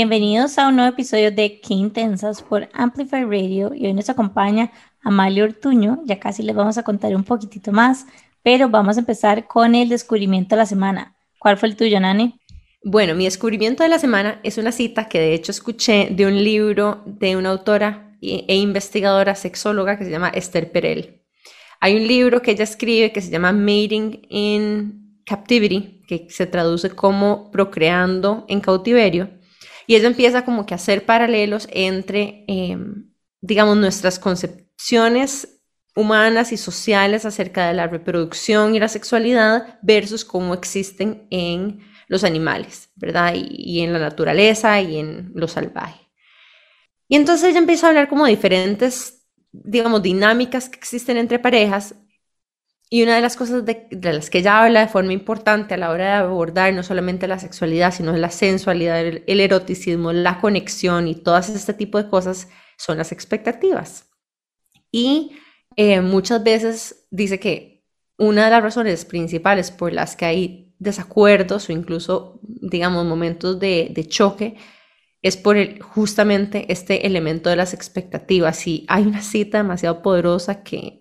bienvenidos a un nuevo episodio de Qué Intensas por Amplify Radio y hoy nos acompaña Amalia Ortuño, ya casi les vamos a contar un poquitito más, pero vamos a empezar con el descubrimiento de la semana. ¿Cuál fue el tuyo, Nani? Bueno, mi descubrimiento de la semana es una cita que de hecho escuché de un libro de una autora e investigadora sexóloga que se llama Esther Perel. Hay un libro que ella escribe que se llama Mating in Captivity, que se traduce como procreando en cautiverio. Y ella empieza como que a hacer paralelos entre, em, digamos, nuestras concepciones humanas y sociales acerca de la reproducción y la sexualidad versus cómo existen en los animales, ¿verdad? Y, en la naturaleza y en lo salvaje. Y entonces ella empieza a hablar como diferentes, digamos, dinámicas que existen entre parejas. Y una de las cosas de, las que ella habla de forma importante a la hora de abordar no solamente la sexualidad, sino la sensualidad, el, eroticismo, la conexión y todas este tipo de cosas son las expectativas. Y eh, muchas veces dice que una de las razones principales por las que hay desacuerdos o incluso, digamos, momentos de, choque, es por el, justamente este elemento de las expectativas. Y hay una cita demasiado poderosa que,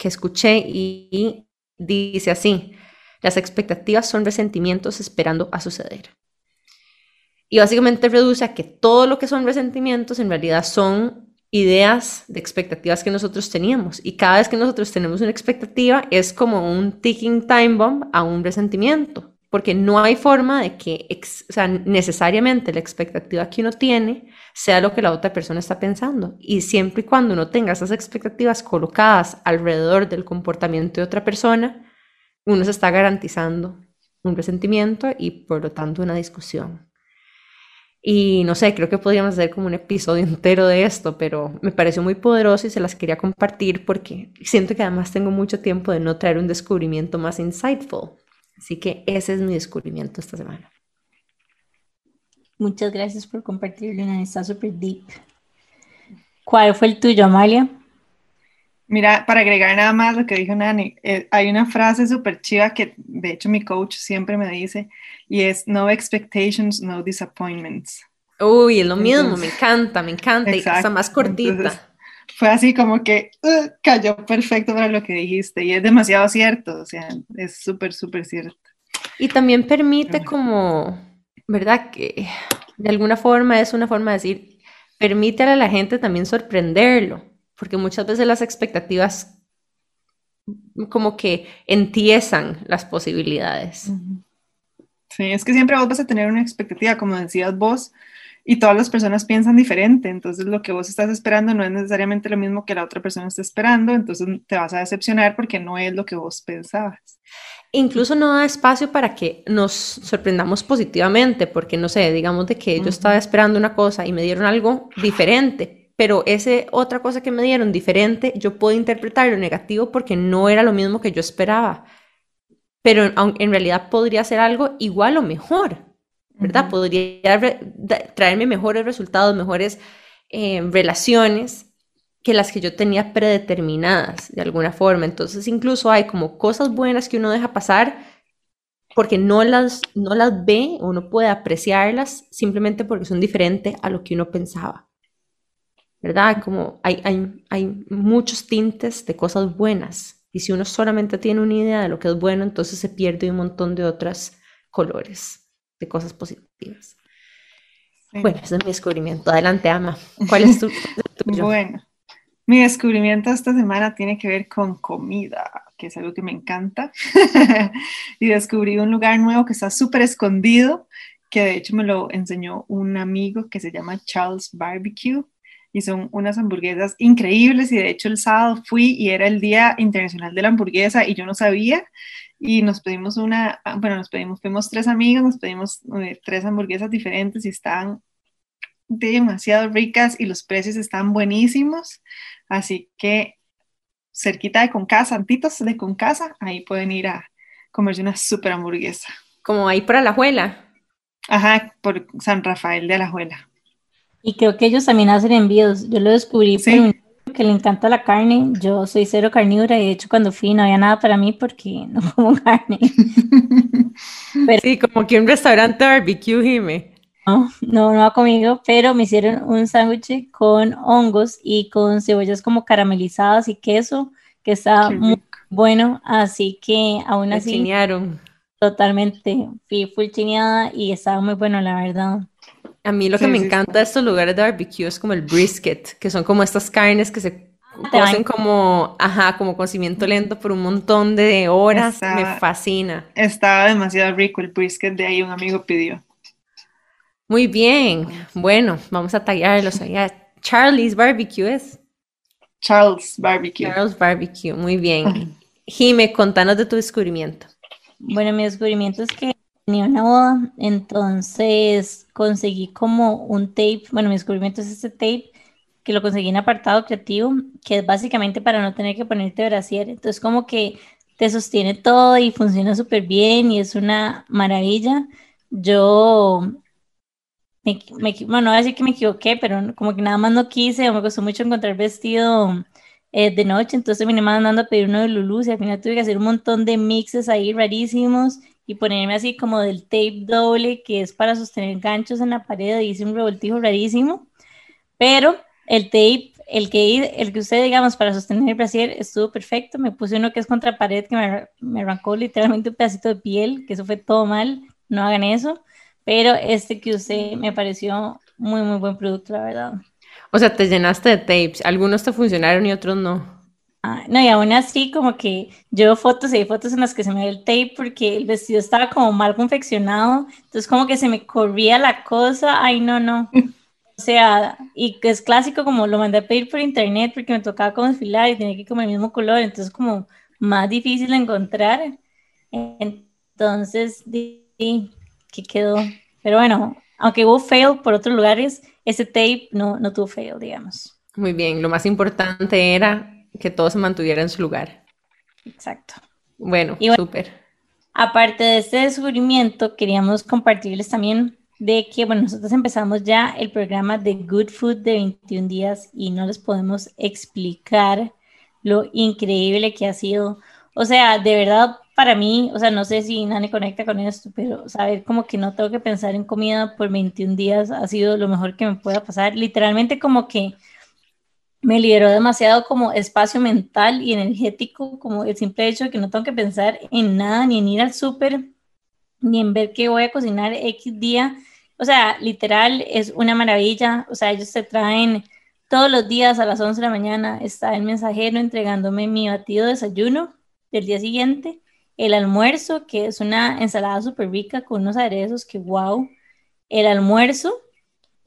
que escuché y, dice así, las expectativas son resentimientos esperando a suceder. Y básicamente reduce a que todo lo que son resentimientos en realidad son ideas de expectativas que nosotros teníamos. Y cada vez que nosotros tenemos una expectativa es como un ticking time bomb a un resentimiento, porque no hay forma de que necesariamente la expectativa que uno tiene sea lo que la otra persona está pensando. Y siempre y cuando uno tenga esas expectativas colocadas alrededor del comportamiento de otra persona, uno se está garantizando un resentimiento y por lo tanto una discusión. Y no sé, creo que podríamos hacer como un episodio entero de esto, pero me pareció muy poderoso y se las quería compartir porque siento que además tengo mucho tiempo de no traer un descubrimiento más insightful. Así que ese es mi descubrimiento esta semana. Muchas gracias por compartirlo, está súper deep. ¿Cuál fue el tuyo, Amalia? Mira, para agregar nada más lo que dijo Nani, eh, hay una frase súper chiva que de hecho mi coach siempre me dice y es no expectations, no disappointments. Uy, es lo mismo, me encanta, me encanta y está más cortita. Fue así como que uh, cayó perfecto para lo que dijiste y es demasiado cierto, o sea, es súper, súper cierto. Y también permite como, ¿verdad? Que de alguna forma es una forma de decir, permite a la gente también sorprenderlo porque muchas veces las expectativas como que entiezan las posibilidades. Sí, es que siempre vos vas a tener una expectativa, como decías vos, y todas las personas piensan diferente, entonces lo que vos estás esperando no es necesariamente lo mismo que la otra persona está esperando, entonces te vas a decepcionar porque no es lo que vos pensabas. Incluso no da espacio para que nos sorprendamos positivamente, porque no sé, digamos de que yo estaba esperando una cosa y me dieron algo diferente, pero ese otra cosa que me dieron diferente, yo puedo interpretarlo negativo porque no era lo mismo que yo esperaba. Pero en realidad podría ser algo igual o mejor, ¿verdad? Podría traerme mejores resultados, mejores eh, relaciones que las que yo tenía predeterminadas de alguna forma. Entonces incluso hay como cosas buenas que uno deja pasar porque no las, no las ve o no puede apreciarlas simplemente porque son diferentes a lo que uno pensaba. ¿verdad? Como hay, hay, hay muchos tintes de cosas buenas. Y si uno solamente tiene una idea de lo que es bueno, entonces se pierde un montón de otros colores, de cosas positivas. Bueno, ese es mi descubrimiento. Adelante, Ama. ¿Cuál es tu? Bueno, mi descubrimiento esta semana tiene que ver con comida, que es algo que me encanta. y descubrí un lugar nuevo que está súper escondido, que de hecho me lo enseñó un amigo que se llama Charles Barbecue y son unas hamburguesas increíbles y de hecho el sábado fui y era el Día Internacional de la Hamburguesa y yo no sabía y nos pedimos una, ah, bueno, nos pedimos, fuimos tres amigos, nos pedimos eh, tres hamburguesas diferentes y estaban demasiado ricas y los precios están buenísimos, así que cerquita de Concasa, antitos de Concasa, ahí pueden ir a comerse una super hamburguesa. Como ahí por Alajuela. Ajá, por San Rafael de Alajuela. Y creo que ellos también hacen envíos. Yo lo descubrí que le encanta la carne. Yo soy cero carnívora y de hecho cuando fui no había nada para mí porque no como carne. Sí, como que un restaurante barbecue, Jime. no, no va conmigo, pero me hicieron un sándwich con hongos y con cebollas como caramelizadas y queso, que está muy bueno, así que aún así... Chinearon. Totalmente, fui full chineada y estaba muy bueno, la verdad. A mí lo que me encanta de estos lugares de barbecue es como el brisket, que son como estas carnes que se cocen como, ajá, como cocimiento lento por un montón de horas. me fascina. Estaba demasiado rico el brisket de ahí, un amigo pidió. Muy bien, bueno, vamos a tallarlos allá. Charlie's Barbecue es. Charles Barbecue. Charles Barbecue, muy bien. Jime, contanos de tu descubrimiento. Bueno, mi descubrimiento es que tenía una boda, entonces conseguí como un tape, bueno, mi descubrimiento es este tape que lo conseguí en apartado creativo, que es básicamente para no tener que ponerte brasier, entonces como que te sostiene todo y funciona súper bien y es una maravilla. Yo me, bueno, no voy a decir que me equivoqué, pero como que nada más no quise, o me costó mucho encontrar vestido eh, de noche, entonces me mandando a pedir uno de Lulu y al final tuve que hacer un montón de mixes ahí rarísimos y ponerme así como del tape doble que es para sostener ganchos en la pared hice un revoltijo rarísimo, pero el tape, el que, el que usted digamos para sostener el brasier estuvo perfecto, me puse uno que es contra pared que me, me arrancó literalmente un pedacito de piel, que eso fue todo mal, no hagan eso pero este que usé me pareció muy, muy buen producto, la verdad. O sea, te llenaste de tapes, algunos te funcionaron y otros no. Ah, no, y aún así como que yo fotos y hay fotos en las que se me ve el tape porque el vestido estaba como mal confeccionado, entonces como que se me corría la cosa, ay no, no. O sea, y que es clásico como lo mandé a pedir por internet porque me tocaba como desfilar y tenía que ir como el mismo color, entonces como más difícil de encontrar. Entonces, sí, que quedó. Pero bueno, aunque hubo fail por otros lugares, ese tape no, no tuvo fail, digamos. Muy bien, lo más importante era que todo se mantuviera en su lugar. Exacto. Bueno, súper. Aparte de este descubrimiento, queríamos compartirles también de que, bueno, nosotros empezamos ya el programa de Good Food de 21 días y no les podemos explicar lo increíble que ha sido. O sea, de verdad, para mí, o sea, no sé si Nani conecta con esto, pero saber como que no tengo que pensar en comida por 21 días ha sido lo mejor que me pueda pasar. Literalmente como que me liberó demasiado como espacio mental y energético, como el simple hecho de que no tengo que pensar en nada, ni en ir al súper, ni en ver qué voy a cocinar X día. O sea, literal es una maravilla. O sea, ellos te traen todos los días a las 11 de la mañana, está el mensajero entregándome mi batido de desayuno del día siguiente el almuerzo, que es una ensalada súper rica con unos aderezos que wow, el almuerzo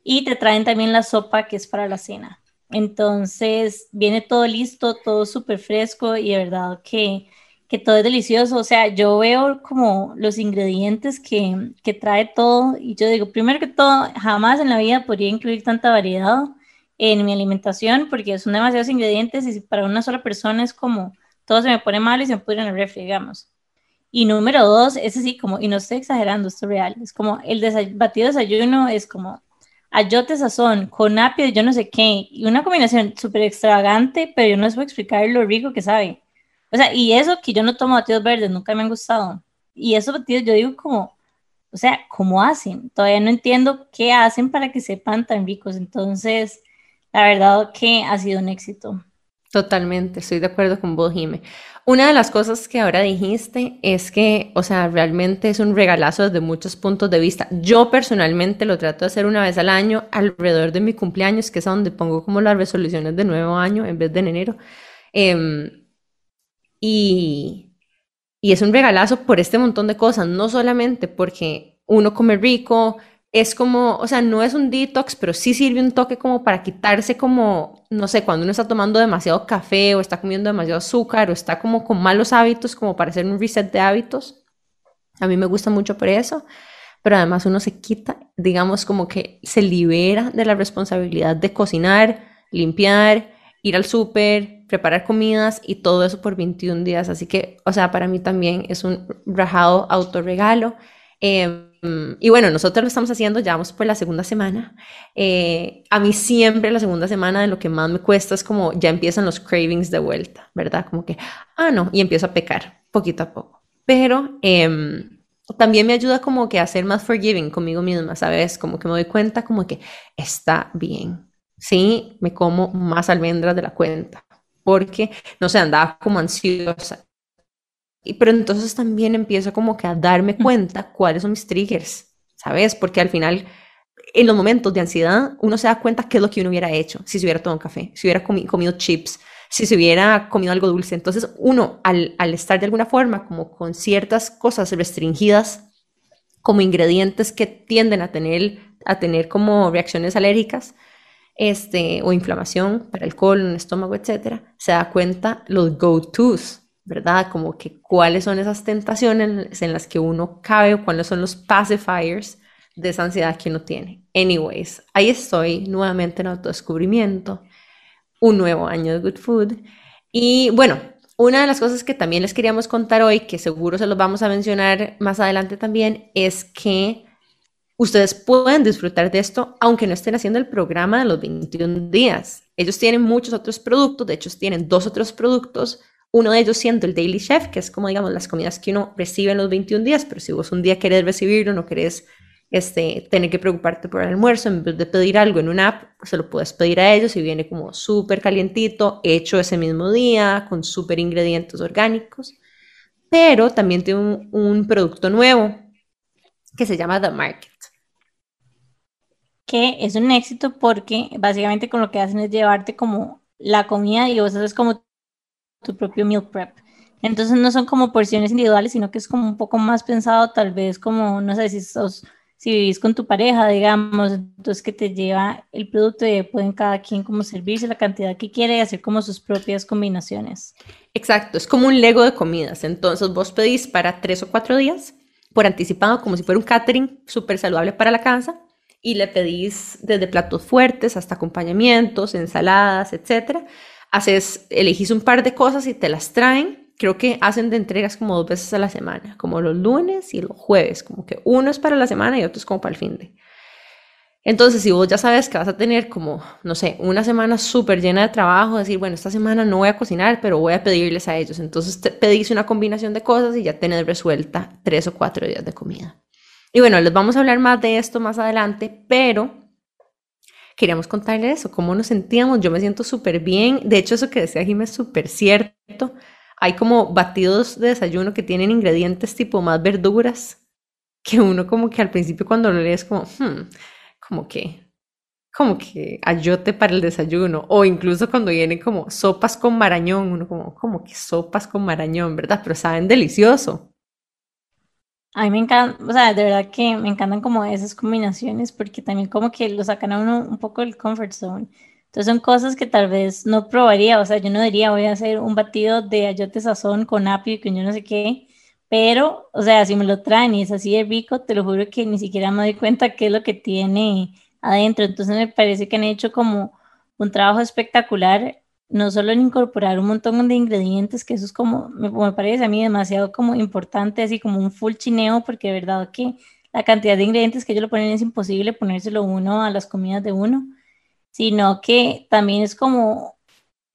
y te traen también la sopa que es para la cena. Entonces viene todo listo, todo súper fresco y de verdad que, que, todo es delicioso. O sea, yo veo como los ingredientes que, que trae todo y yo digo, primero que todo, jamás en la vida podría incluir tanta variedad en mi alimentación porque son demasiados ingredientes y para una sola persona es como todo se me pone mal y se me pudre en el refri, digamos. Y número dos, es así como, y no estoy exagerando, esto es real, es como el batido de desayuno es como ayote sazón con apio yo no sé qué, y una combinación súper extravagante, pero yo no les puedo explicar lo rico que sabe. O sea, y eso que yo no tomo batidos verdes, nunca me han gustado. Y esos batidos yo digo como, o sea, ¿cómo hacen? Todavía no entiendo qué hacen para que sepan tan ricos. Entonces, la verdad que ha sido un éxito. Totalmente, estoy de acuerdo con vos, Jime. Una de las cosas que ahora dijiste es que, o sea, realmente es un regalazo desde muchos puntos de vista. Yo personalmente lo trato de hacer una vez al año, alrededor de mi cumpleaños, que es donde pongo como las resoluciones de nuevo año en vez de en enero. Em, y, y es un regalazo por este montón de cosas, no solamente porque uno come rico, es como, o sea, no es un detox, pero sí sirve un toque como para quitarse como, no sé, cuando uno está tomando demasiado café o está comiendo demasiado azúcar o está como con malos hábitos, como para hacer un reset de hábitos. A mí me gusta mucho por eso, pero además uno se quita, digamos, como que se libera de la responsabilidad de cocinar, limpiar, ir al súper, preparar comidas y todo eso por 21 días. Así que, o sea, para mí también es un rajado autorregalo. Mm, y bueno, nosotros lo estamos haciendo, ya vamos por la segunda semana. Eh, a mí siempre la segunda semana de lo que más me cuesta es como ya empiezan los cravings de vuelta, ¿verdad? Como que, ah, no, y empiezo a pecar poquito a poco. Pero, em, también me ayuda como que a ser más forgiving conmigo misma, ¿sabes? Como que me doy cuenta como que está bien. Sí, me como más almendras de la cuenta, porque, no sé, andaba como ansiosa. Y, pero entonces también empiezo como que a darme cuenta cuáles son mis triggers, ¿sabes? Porque al final, en los momentos de ansiedad, uno se da cuenta qué es lo que uno hubiera hecho si se hubiera tomado un café, si hubiera comido chips, si se hubiera comido algo dulce. Entonces, uno, al, al estar de alguna forma como con ciertas cosas restringidas, como ingredientes que tienden a tener, a tener como reacciones alérgicas, este, o inflamación para el colon, estómago, etcétera, se da cuenta los go-tos, ¿verdad? Como que cuáles son esas tentaciones en las que uno cabe cuáles son los pacifiers de esa ansiedad que uno tiene. Anyways, ahí estoy nuevamente en autodescubrimiento un nuevo año de Good Food. Y bueno, una de las cosas que también les queríamos contar hoy, que seguro se los vamos a mencionar más adelante también, es que ustedes pueden disfrutar de esto aunque no estén haciendo el programa de los 21 días. Ellos tienen muchos otros productos, de hecho tienen dos otros productos, uno de ellos siendo el Daily Chef, que es como digamos las comidas que uno recibe en los 21 días, pero si vos un día querés recibirlo, no querés este, tener que preocuparte por el almuerzo, en vez de pedir algo en una app, se lo puedes pedir a ellos y viene como súper calientito, hecho ese mismo día, con súper ingredientes orgánicos. Pero también tiene un, un, producto nuevo que se llama The Market. Que es un éxito porque básicamente con lo que hacen es llevarte como la comida y vos haces como tu propio meal prep. Entonces no son como porciones individuales, sino que es como un poco más pensado, tal vez como, no sé si sos si vivís con tu pareja, digamos, entonces que te lleva el producto y pueden cada quien como servirse la cantidad que quiere y hacer como sus propias combinaciones. Exacto, es como un Lego de comidas. Entonces vos pedís para tres o cuatro días por anticipado, como si fuera un catering súper saludable para la casa, y le pedís desde platos fuertes hasta acompañamientos, ensaladas, etcétera. Haces, elegís un par de cosas y te las traen creo que hacen de entregas como dos veces a la semana, como los lunes y los jueves, como que uno es para la semana y otro es como para el fin de. Entonces, si vos ya sabes que vas a tener como, no sé, una semana súper llena de trabajo, decir, bueno, esta semana no voy a cocinar, pero voy a pedirles a ellos. Entonces, pedís una combinación de cosas y ya tenés resuelta tres o cuatro días de comida. Y bueno, les vamos a hablar más de esto más adelante, pero queríamos contarles eso, cómo nos sentíamos. Yo me siento súper bien. De hecho, eso que decía Jimmy es súper cierto. Hay como batidos de desayuno que tienen ingredientes tipo más verduras, que uno como que al principio cuando lo lees como, hmm, como que, como que ayote para el desayuno, o incluso cuando vienen como sopas con marañón, uno como, como que sopas con marañón, ¿verdad? Pero saben delicioso. A mí me encanta, o sea, de verdad que me encantan como esas combinaciones porque también como que lo sacan a uno un poco del comfort zone. Entonces son cosas que tal vez no probaría, o sea, yo no diría voy a hacer un batido de ayote sazón con apio y con yo no sé qué, pero, o sea, si me lo traen y es así de rico, te lo juro que ni siquiera me doy cuenta qué es lo que tiene adentro. Entonces me parece que han hecho como un trabajo espectacular, no solo en incorporar un montón de ingredientes, que eso es como, me, parece a mí demasiado como importante, así como un full chineo, porque de verdad que la cantidad de ingredientes que ellos lo ponen es imposible ponérselo uno a las comidas de uno sino que también es como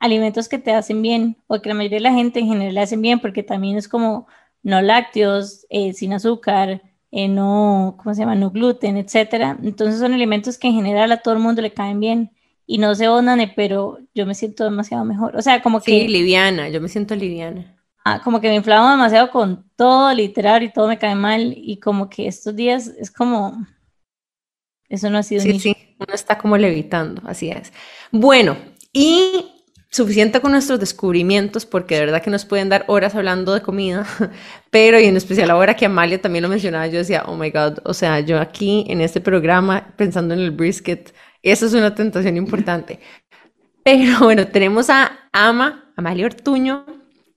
alimentos que te hacen bien o que la mayoría de la gente en general le hacen bien porque también es como no lácteos, eh, sin azúcar, eh, no, ¿cómo se llama? No gluten, etcétera. Entonces son alimentos que en general a todo el mundo le caen bien y no se onane, pero yo me siento demasiado mejor. O sea, como que... Sí, liviana, yo me siento liviana. Ah, como que me inflamo demasiado con todo, literal, y todo me cae mal y como que estos días es como... Eso no ha sido... Sí, sí uno está como levitando, así es. Bueno, y suficiente con nuestros descubrimientos, porque de verdad que nos pueden dar horas hablando de comida, pero y en especial ahora que Amalia también lo mencionaba, yo decía, oh my God, o sea, yo aquí en este programa pensando en el brisket, eso es una tentación importante. Pero bueno, tenemos a Ama, Amalia Ortuño,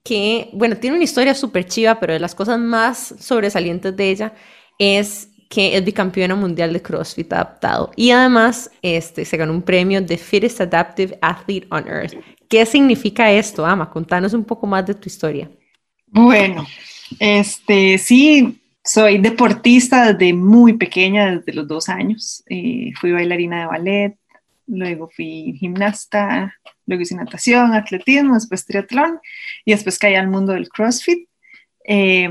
que, bueno, tiene una historia súper chiva, pero de las cosas más sobresalientes de ella es que es bicampeona mundial de CrossFit adaptado. Y además este, se ganó un premio de Fittest Adaptive Athlete on Earth. ¿Qué significa esto, Ama? Contanos un poco más de tu historia. Bueno, este, sí, soy deportista desde muy pequeña, desde los dos años. Eh, fui bailarina de ballet, luego fui gimnasta, luego hice natación, atletismo, después triatlón y después caí al mundo del CrossFit. Eh,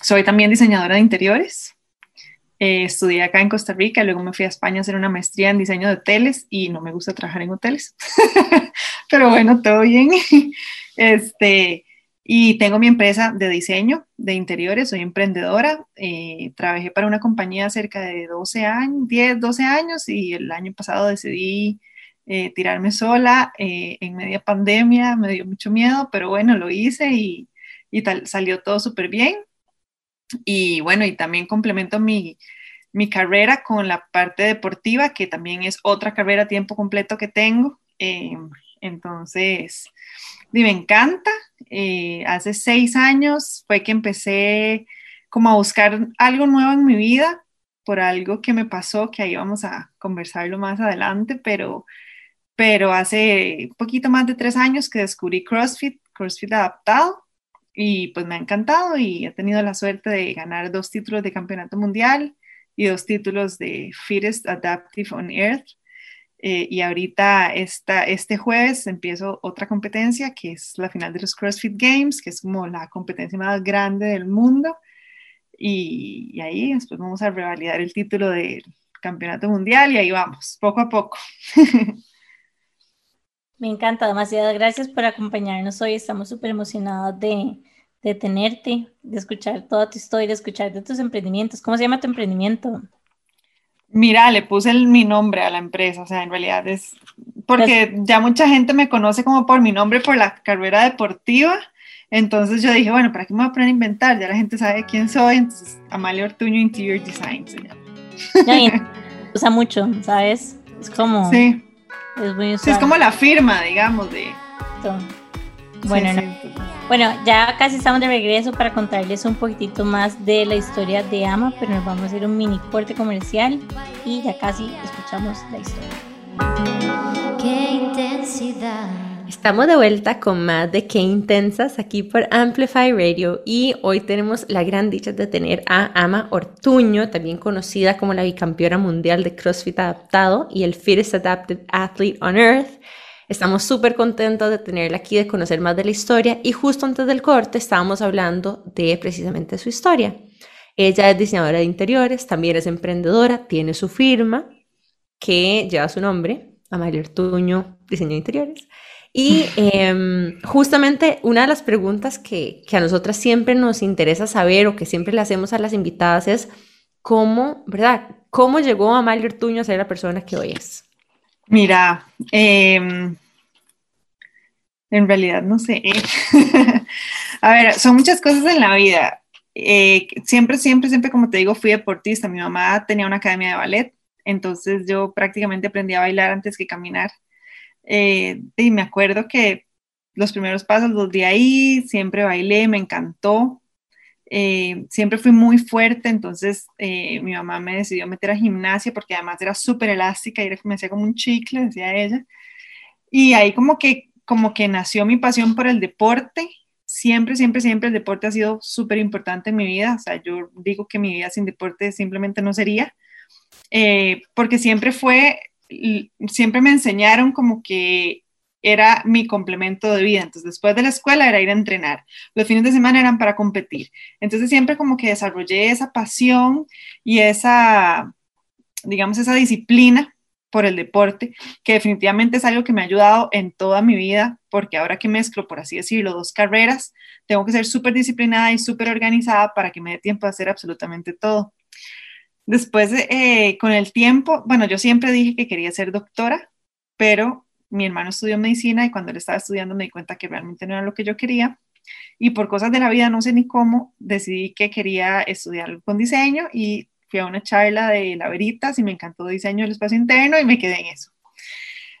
soy también diseñadora de interiores. Eh, estudié acá en Costa Rica, luego me fui a España a hacer una maestría en diseño de hoteles y no me gusta trabajar en hoteles, pero bueno, todo bien. este, y tengo mi empresa de diseño de interiores, soy emprendedora, eh, trabajé para una compañía cerca de 12 años, 10, 12 años y el año pasado decidí eh, tirarme sola en media pandemia, me dio mucho miedo, pero bueno, lo hice y, y tal, salió todo súper bien. Y bueno, y también complemento mi, carrera con la parte deportiva, que también es otra carrera a tiempo completo que tengo. Eh, entonces, me encanta. Eh, hace seis años fue que empecé como a buscar algo nuevo en mi vida por algo que me pasó, que ahí vamos a conversarlo más adelante, pero, pero hace poquito más de tres años que descubrí CrossFit, CrossFit adaptado, y pues me ha encantado y he tenido la suerte de ganar dos títulos de campeonato mundial y dos títulos de Fittest Adaptive on Earth. Eh, y ahorita esta, este jueves empiezo otra competencia que es la final de los CrossFit Games, que es como la competencia más grande del mundo. Y, y ahí después vamos a revalidar el título del campeonato mundial y ahí vamos, poco a poco. Me encanta, demasiadas gracias por acompañarnos hoy. Estamos súper emocionados de, de, tenerte, de escuchar toda tu historia, de escuchar de tus emprendimientos. ¿Cómo se llama tu emprendimiento? Mira, le puse mi nombre a la empresa, o sea, en realidad es porque ya mucha gente me conoce como por mi nombre por la carrera deportiva. Entonces yo dije, bueno, ¿para qué me voy a poner a inventar? Ya la gente sabe quién soy. Entonces, Amalia Ortuño Interior Design se llama. usa mucho, ¿sabes? Es como. Sí es como la firma, digamos, de... Bueno, bueno, ya casi estamos de regreso para contarles un poquitito más de la historia de Ama, pero nos vamos a hacer un mini corte comercial y ya casi escuchamos la historia. Qué intensidad. Estamos de vuelta con más de Qué Intensas aquí por Amplify Radio y hoy tenemos la gran dicha de tener a Ama Ortuño, también conocida como la bicampeona mundial de CrossFit adaptado y el Fittest Adapted Athlete on Earth. Estamos súper contentos de tenerla aquí, de conocer más de la historia y justo antes del corte estábamos hablando de precisamente su historia. Ella es diseñadora de interiores, también es emprendedora, tiene su firma que lleva su nombre, Amalia Ortuño Diseño de Interiores. Y em, justamente una de las preguntas que, a nosotras siempre nos interesa saber o que siempre le hacemos a las invitadas es cómo, ¿verdad? ¿Cómo llegó Amalia Ortuño a ser la persona que hoy es? Mira, em, en realidad no sé. a ver, son muchas cosas en la vida. Eh, siempre, siempre, siempre, como te digo, fui deportista. Mi mamá tenía una academia de ballet, entonces yo prácticamente aprendí a bailar antes que caminar. Eh, y me acuerdo que los primeros pasos los di ahí, siempre bailé, me encantó. Eh, siempre fui muy fuerte, entonces eh, mi mamá me decidió meter a gimnasia porque además era súper elástica y era, me hacía como un chicle, decía ella. Y ahí como que, como que nació mi pasión por el deporte. Siempre, siempre, siempre el deporte ha sido súper importante en mi vida. O sea, yo digo que mi vida sin deporte simplemente no sería, porque siempre fue siempre me enseñaron como que era mi complemento de vida. Entonces, después de la escuela era ir a entrenar. Los fines de semana eran para competir. Entonces, siempre como que desarrollé esa pasión y esa, digamos, esa disciplina por el deporte, que definitivamente es algo que me ha ayudado en toda mi vida, porque ahora que mezclo, por así decirlo, dos carreras, tengo que ser súper disciplinada y súper organizada para que me dé tiempo de hacer absolutamente todo. Después, eh, con el tiempo, bueno, yo siempre dije que quería ser doctora, pero mi hermano estudió medicina y cuando él estaba estudiando me di cuenta que realmente no era lo que yo quería. Y por cosas de la vida, no sé ni cómo, decidí que quería estudiar con diseño y fui a una charla de la Veritas y me encantó diseño del espacio interno y me quedé en eso.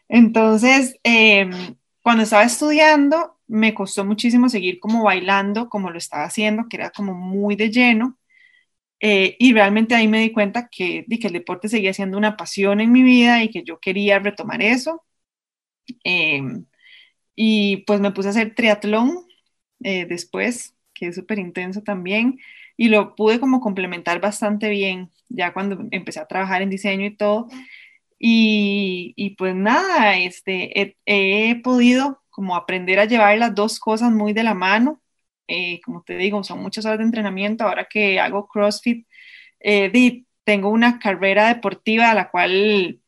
Entonces, em, cuando estaba estudiando, me costó muchísimo seguir como bailando como lo estaba haciendo, que era como muy de lleno. Eh, y realmente ahí me di cuenta que, que el deporte seguía siendo una pasión en mi vida y que yo quería retomar eso. Em, y pues me puse a hacer triatlón eh, después, que es súper intenso también, y lo pude como complementar bastante bien ya cuando empecé a trabajar en diseño y todo. Y, y pues nada, este, he, podido como aprender a llevar las dos cosas muy de la mano eh, como te digo, son muchas horas de entrenamiento. Ahora que hago CrossFit, eh, tengo una carrera deportiva a la cual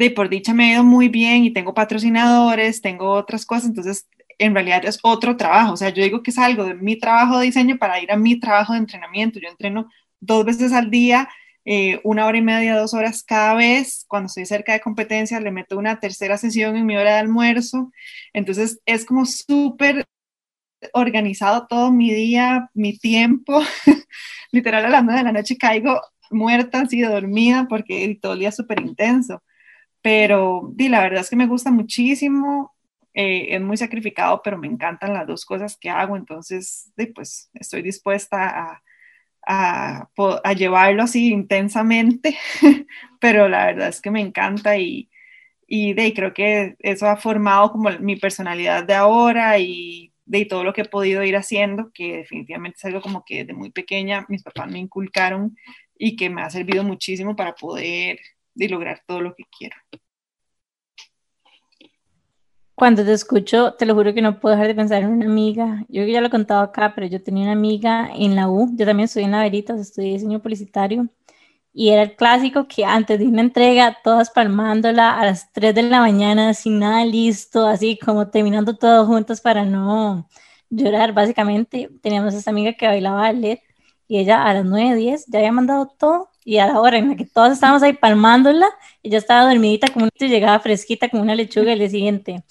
de por dicha me ha ido muy bien y tengo patrocinadores, tengo otras cosas, entonces en realidad es otro trabajo. O sea, yo digo que es algo de mi trabajo de diseño para ir a mi trabajo de entrenamiento. Yo entreno dos veces al día, eh, una hora y media, dos horas cada vez. Cuando estoy cerca de competencia, le meto una tercera sesión en mi hora de almuerzo. Entonces es como súper organizado todo mi día, mi tiempo. Literal a las nueve de la noche caigo muerta, así dormida, porque todo el día súper intenso. Pero di, la verdad es que me gusta muchísimo. Eh, es muy sacrificado, pero me encantan las dos cosas que hago, entonces pues estoy dispuesta a, a, llevarlo así intensamente, pero la verdad es que me encanta y, y de, creo que eso ha formado como mi personalidad de ahora y de todo lo que he podido ir haciendo, que definitivamente es algo como que de muy pequeña mis papás me inculcaron y que me ha servido muchísimo para poder de lograr todo lo que quiero. Cuando te escucho, te lo juro que no puedo dejar de pensar en una amiga. Yo ya lo he contado acá, pero yo tenía una amiga en la U. Yo también estoy en la Veritas, estudié diseño publicitario. Y era el clásico que antes de una entrega, todas palmándola a las 3 de la mañana, sin nada listo, así como terminando todos juntos para no llorar. Básicamente, teníamos esta amiga que bailaba ballet y ella a las 9, 10 ya había mandado todo y a la hora en la que todos estábamos ahí palmándola, ella estaba dormidita como y llegaba fresquita como una lechuga el día siguiente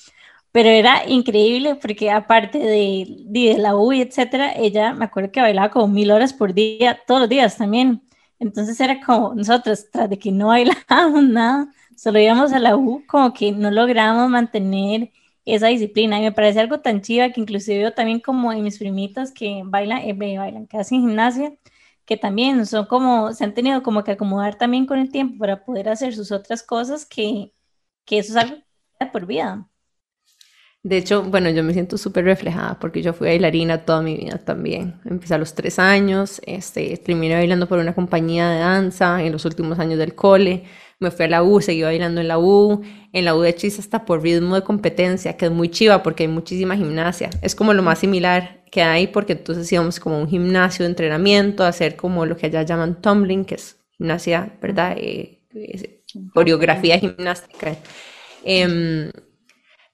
pero era increíble porque aparte de, de la U etcétera, ella me acuerdo que bailaba como mil horas por día, todos los días también. Entonces era como nosotros, tras de que no bailábamos nada, solo íbamos a la U, como que no logramos mantener esa disciplina. Y me parece algo tan chiva que inclusive yo también como en mis primitas que bailan, eh, bailan casi en gimnasia, que también son como, se han tenido como que acomodar también con el tiempo para poder hacer sus otras cosas, que, que eso es algo por vida. De hecho, bueno, yo me siento súper reflejada porque yo fui bailarina toda mi vida también. Empecé a los tres años, este, terminé bailando por una compañía de danza en los últimos años del cole. Me fui a la U, seguí bailando en la U. En la U de hecho hasta por ritmo de competencia, que es muy chiva porque hay muchísima gimnasia. Es como lo más similar que hay porque entonces íbamos como a un gimnasio de entrenamiento, a hacer como lo que allá llaman tumbling, que es gimnasia, ¿verdad? Eh, coreografía gimnástica. Eh,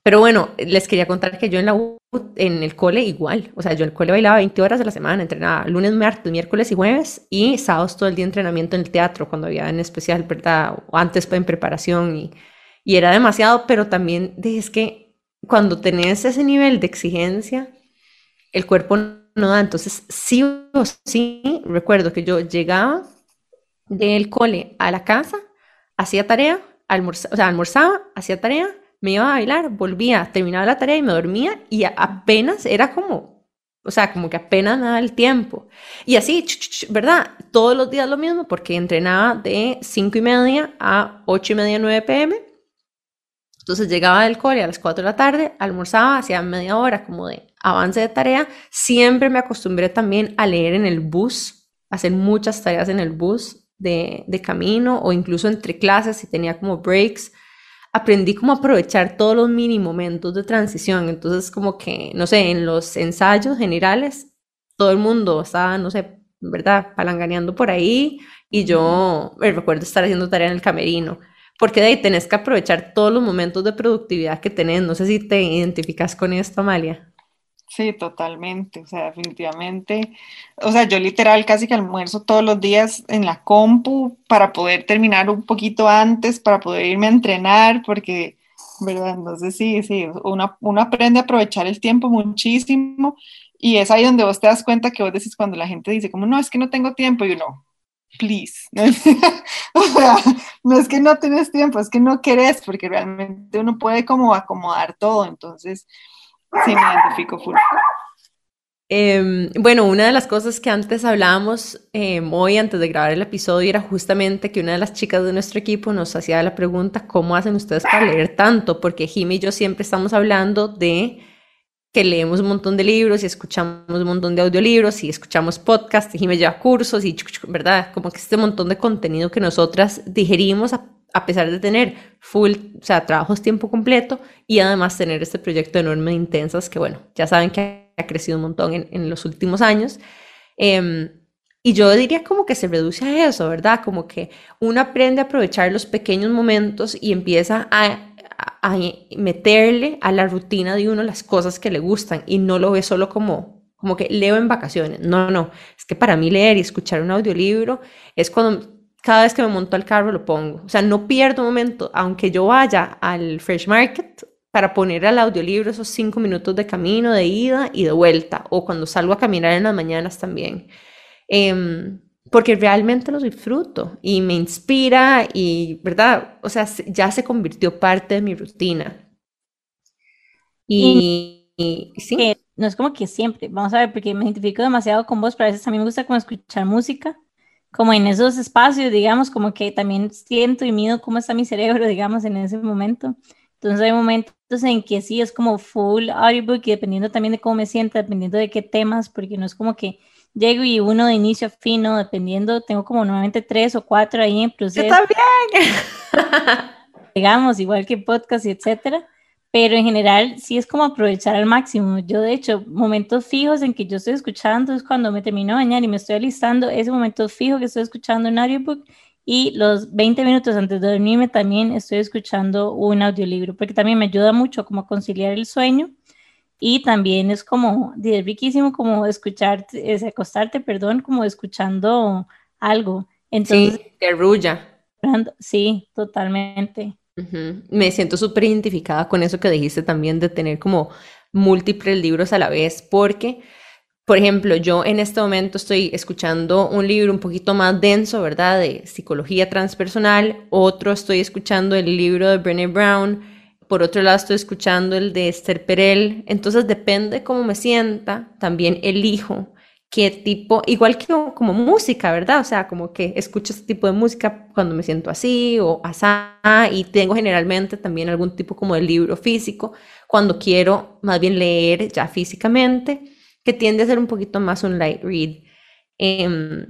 pero bueno, les quería contar que yo en la U, en el cole igual, o sea, yo en el cole bailaba 20 horas a la semana, entrenaba lunes, martes, miércoles y jueves y sábados todo el día entrenamiento en el teatro cuando había en especial, ¿verdad? O antes en preparación y, y era demasiado, pero también es que cuando tenés ese nivel de exigencia, el cuerpo no da, entonces sí o sí, recuerdo que yo llegaba del cole a la casa, hacía tarea, almorzaba, o sea, almorzaba, hacía tarea me iba a bailar, volvía, terminaba la tarea y me dormía y apenas era como, o sea, como que apenas me daba el tiempo. Y así, ¿verdad? Todos los días lo mismo porque entrenaba de 5 y media a 8 y media, 9 pm. Entonces llegaba del cole a las 4 de la tarde, almorzaba, hacía media hora como de avance de tarea. Siempre me acostumbré también a leer en el bus, hacer muchas tareas en el bus de, de camino o incluso entre clases si tenía como breaks aprendí como aprovechar todos los mini momentos de transición. Entonces, como que, no sé, en los ensayos generales, todo el mundo estaba, no sé, ¿verdad? Palanganeando por ahí y yo me recuerdo estar haciendo tarea en el camerino. Porque de ahí tenés que aprovechar todos los momentos de productividad que tenés. No sé si te identificas con esto, Amalia. Sí, totalmente, o sea, definitivamente. O sea, yo literal casi que almuerzo todos los días en la compu para poder terminar un poquito antes, para poder irme a entrenar, porque, ¿verdad? Entonces sí, sí, uno, uno aprende a aprovechar el tiempo muchísimo y es ahí donde vos te das cuenta que vos decís cuando la gente dice como, no, es que no tengo tiempo, y uno, please, o sea, no es que no tienes tiempo, es que no querés, porque realmente uno puede como acomodar todo, entonces Sí, me identifico full. Em, bueno, una de las cosas que antes hablábamos em, hoy antes de grabar el episodio era justamente que una de las chicas de nuestro equipo nos hacía la pregunta, ¿cómo hacen ustedes para leer tanto? Porque Jimmy y yo siempre estamos hablando de que leemos un montón de libros y escuchamos un montón de audiolibros y escuchamos podcasts y Jimmy lleva cursos y, ¿verdad? Como que este montón de contenido que nosotras digerimos a a pesar de tener full, o sea, trabajos tiempo completo y además tener este proyecto enorme de intensas que, bueno, ya saben que ha crecido un montón en, los últimos años. Em, y yo diría como que se reduce a eso, ¿verdad? Como que uno aprende a aprovechar los pequeños momentos y empieza a, a, meterle a la rutina de uno las cosas que le gustan y no lo ve solo como, como que leo en vacaciones. No, no, es que para mí leer y escuchar un audiolibro es cuando cada vez que me monto al carro lo pongo. O sea, no pierdo un momento, aunque yo vaya al Fresh Market para poner al audiolibro esos cinco minutos de camino, de ida y de vuelta, o cuando salgo a caminar en las mañanas también. Em, porque realmente lo disfruto y me inspira y, ¿verdad? O sea, ya se convirtió parte de mi rutina. Y, sí. no es como que siempre, vamos a ver, porque me identifico demasiado con vos, pero a veces a mí me gusta como escuchar música, como en esos espacios, digamos, como que también siento y mido cómo está mi cerebro, digamos, en ese momento. Entonces hay momentos en que sí es como full audiobook y dependiendo también de cómo me sienta, dependiendo de qué temas, porque no es como que llego y uno de inicio a fino, dependiendo, tengo como normalmente tres o cuatro ahí en proceso. Yo también. digamos, igual que podcast y etcétera, pero en general sí es como aprovechar al máximo. Yo, de hecho, momentos fijos en que yo estoy escuchando es cuando me termino de bañar y me estoy alistando, ese momento fijo que estoy escuchando un audiobook y los 20 minutos antes de dormirme también estoy escuchando un audiolibro, porque también me ayuda mucho como a conciliar el sueño y también es como, es riquísimo como escucharte, es acostarte, perdón, como escuchando algo. Entonces, sí, te arrulla. Sí, totalmente. Me siento súper identificada con eso que dijiste también de tener como múltiples libros a la vez, porque, por ejemplo, yo en este momento estoy escuchando un libro un poquito más denso, ¿verdad? De psicología transpersonal, otro estoy escuchando el libro de Brené Brown, por otro lado, estoy escuchando el de Esther Perel. Entonces, depende cómo me sienta, también elijo qué tipo, igual que como música, ¿verdad? O sea, como que escucho este tipo de música cuando me siento así o asá, y tengo generalmente también algún tipo como de libro físico cuando quiero más bien leer ya físicamente, que tiende a ser un poquito más un light read. Eh,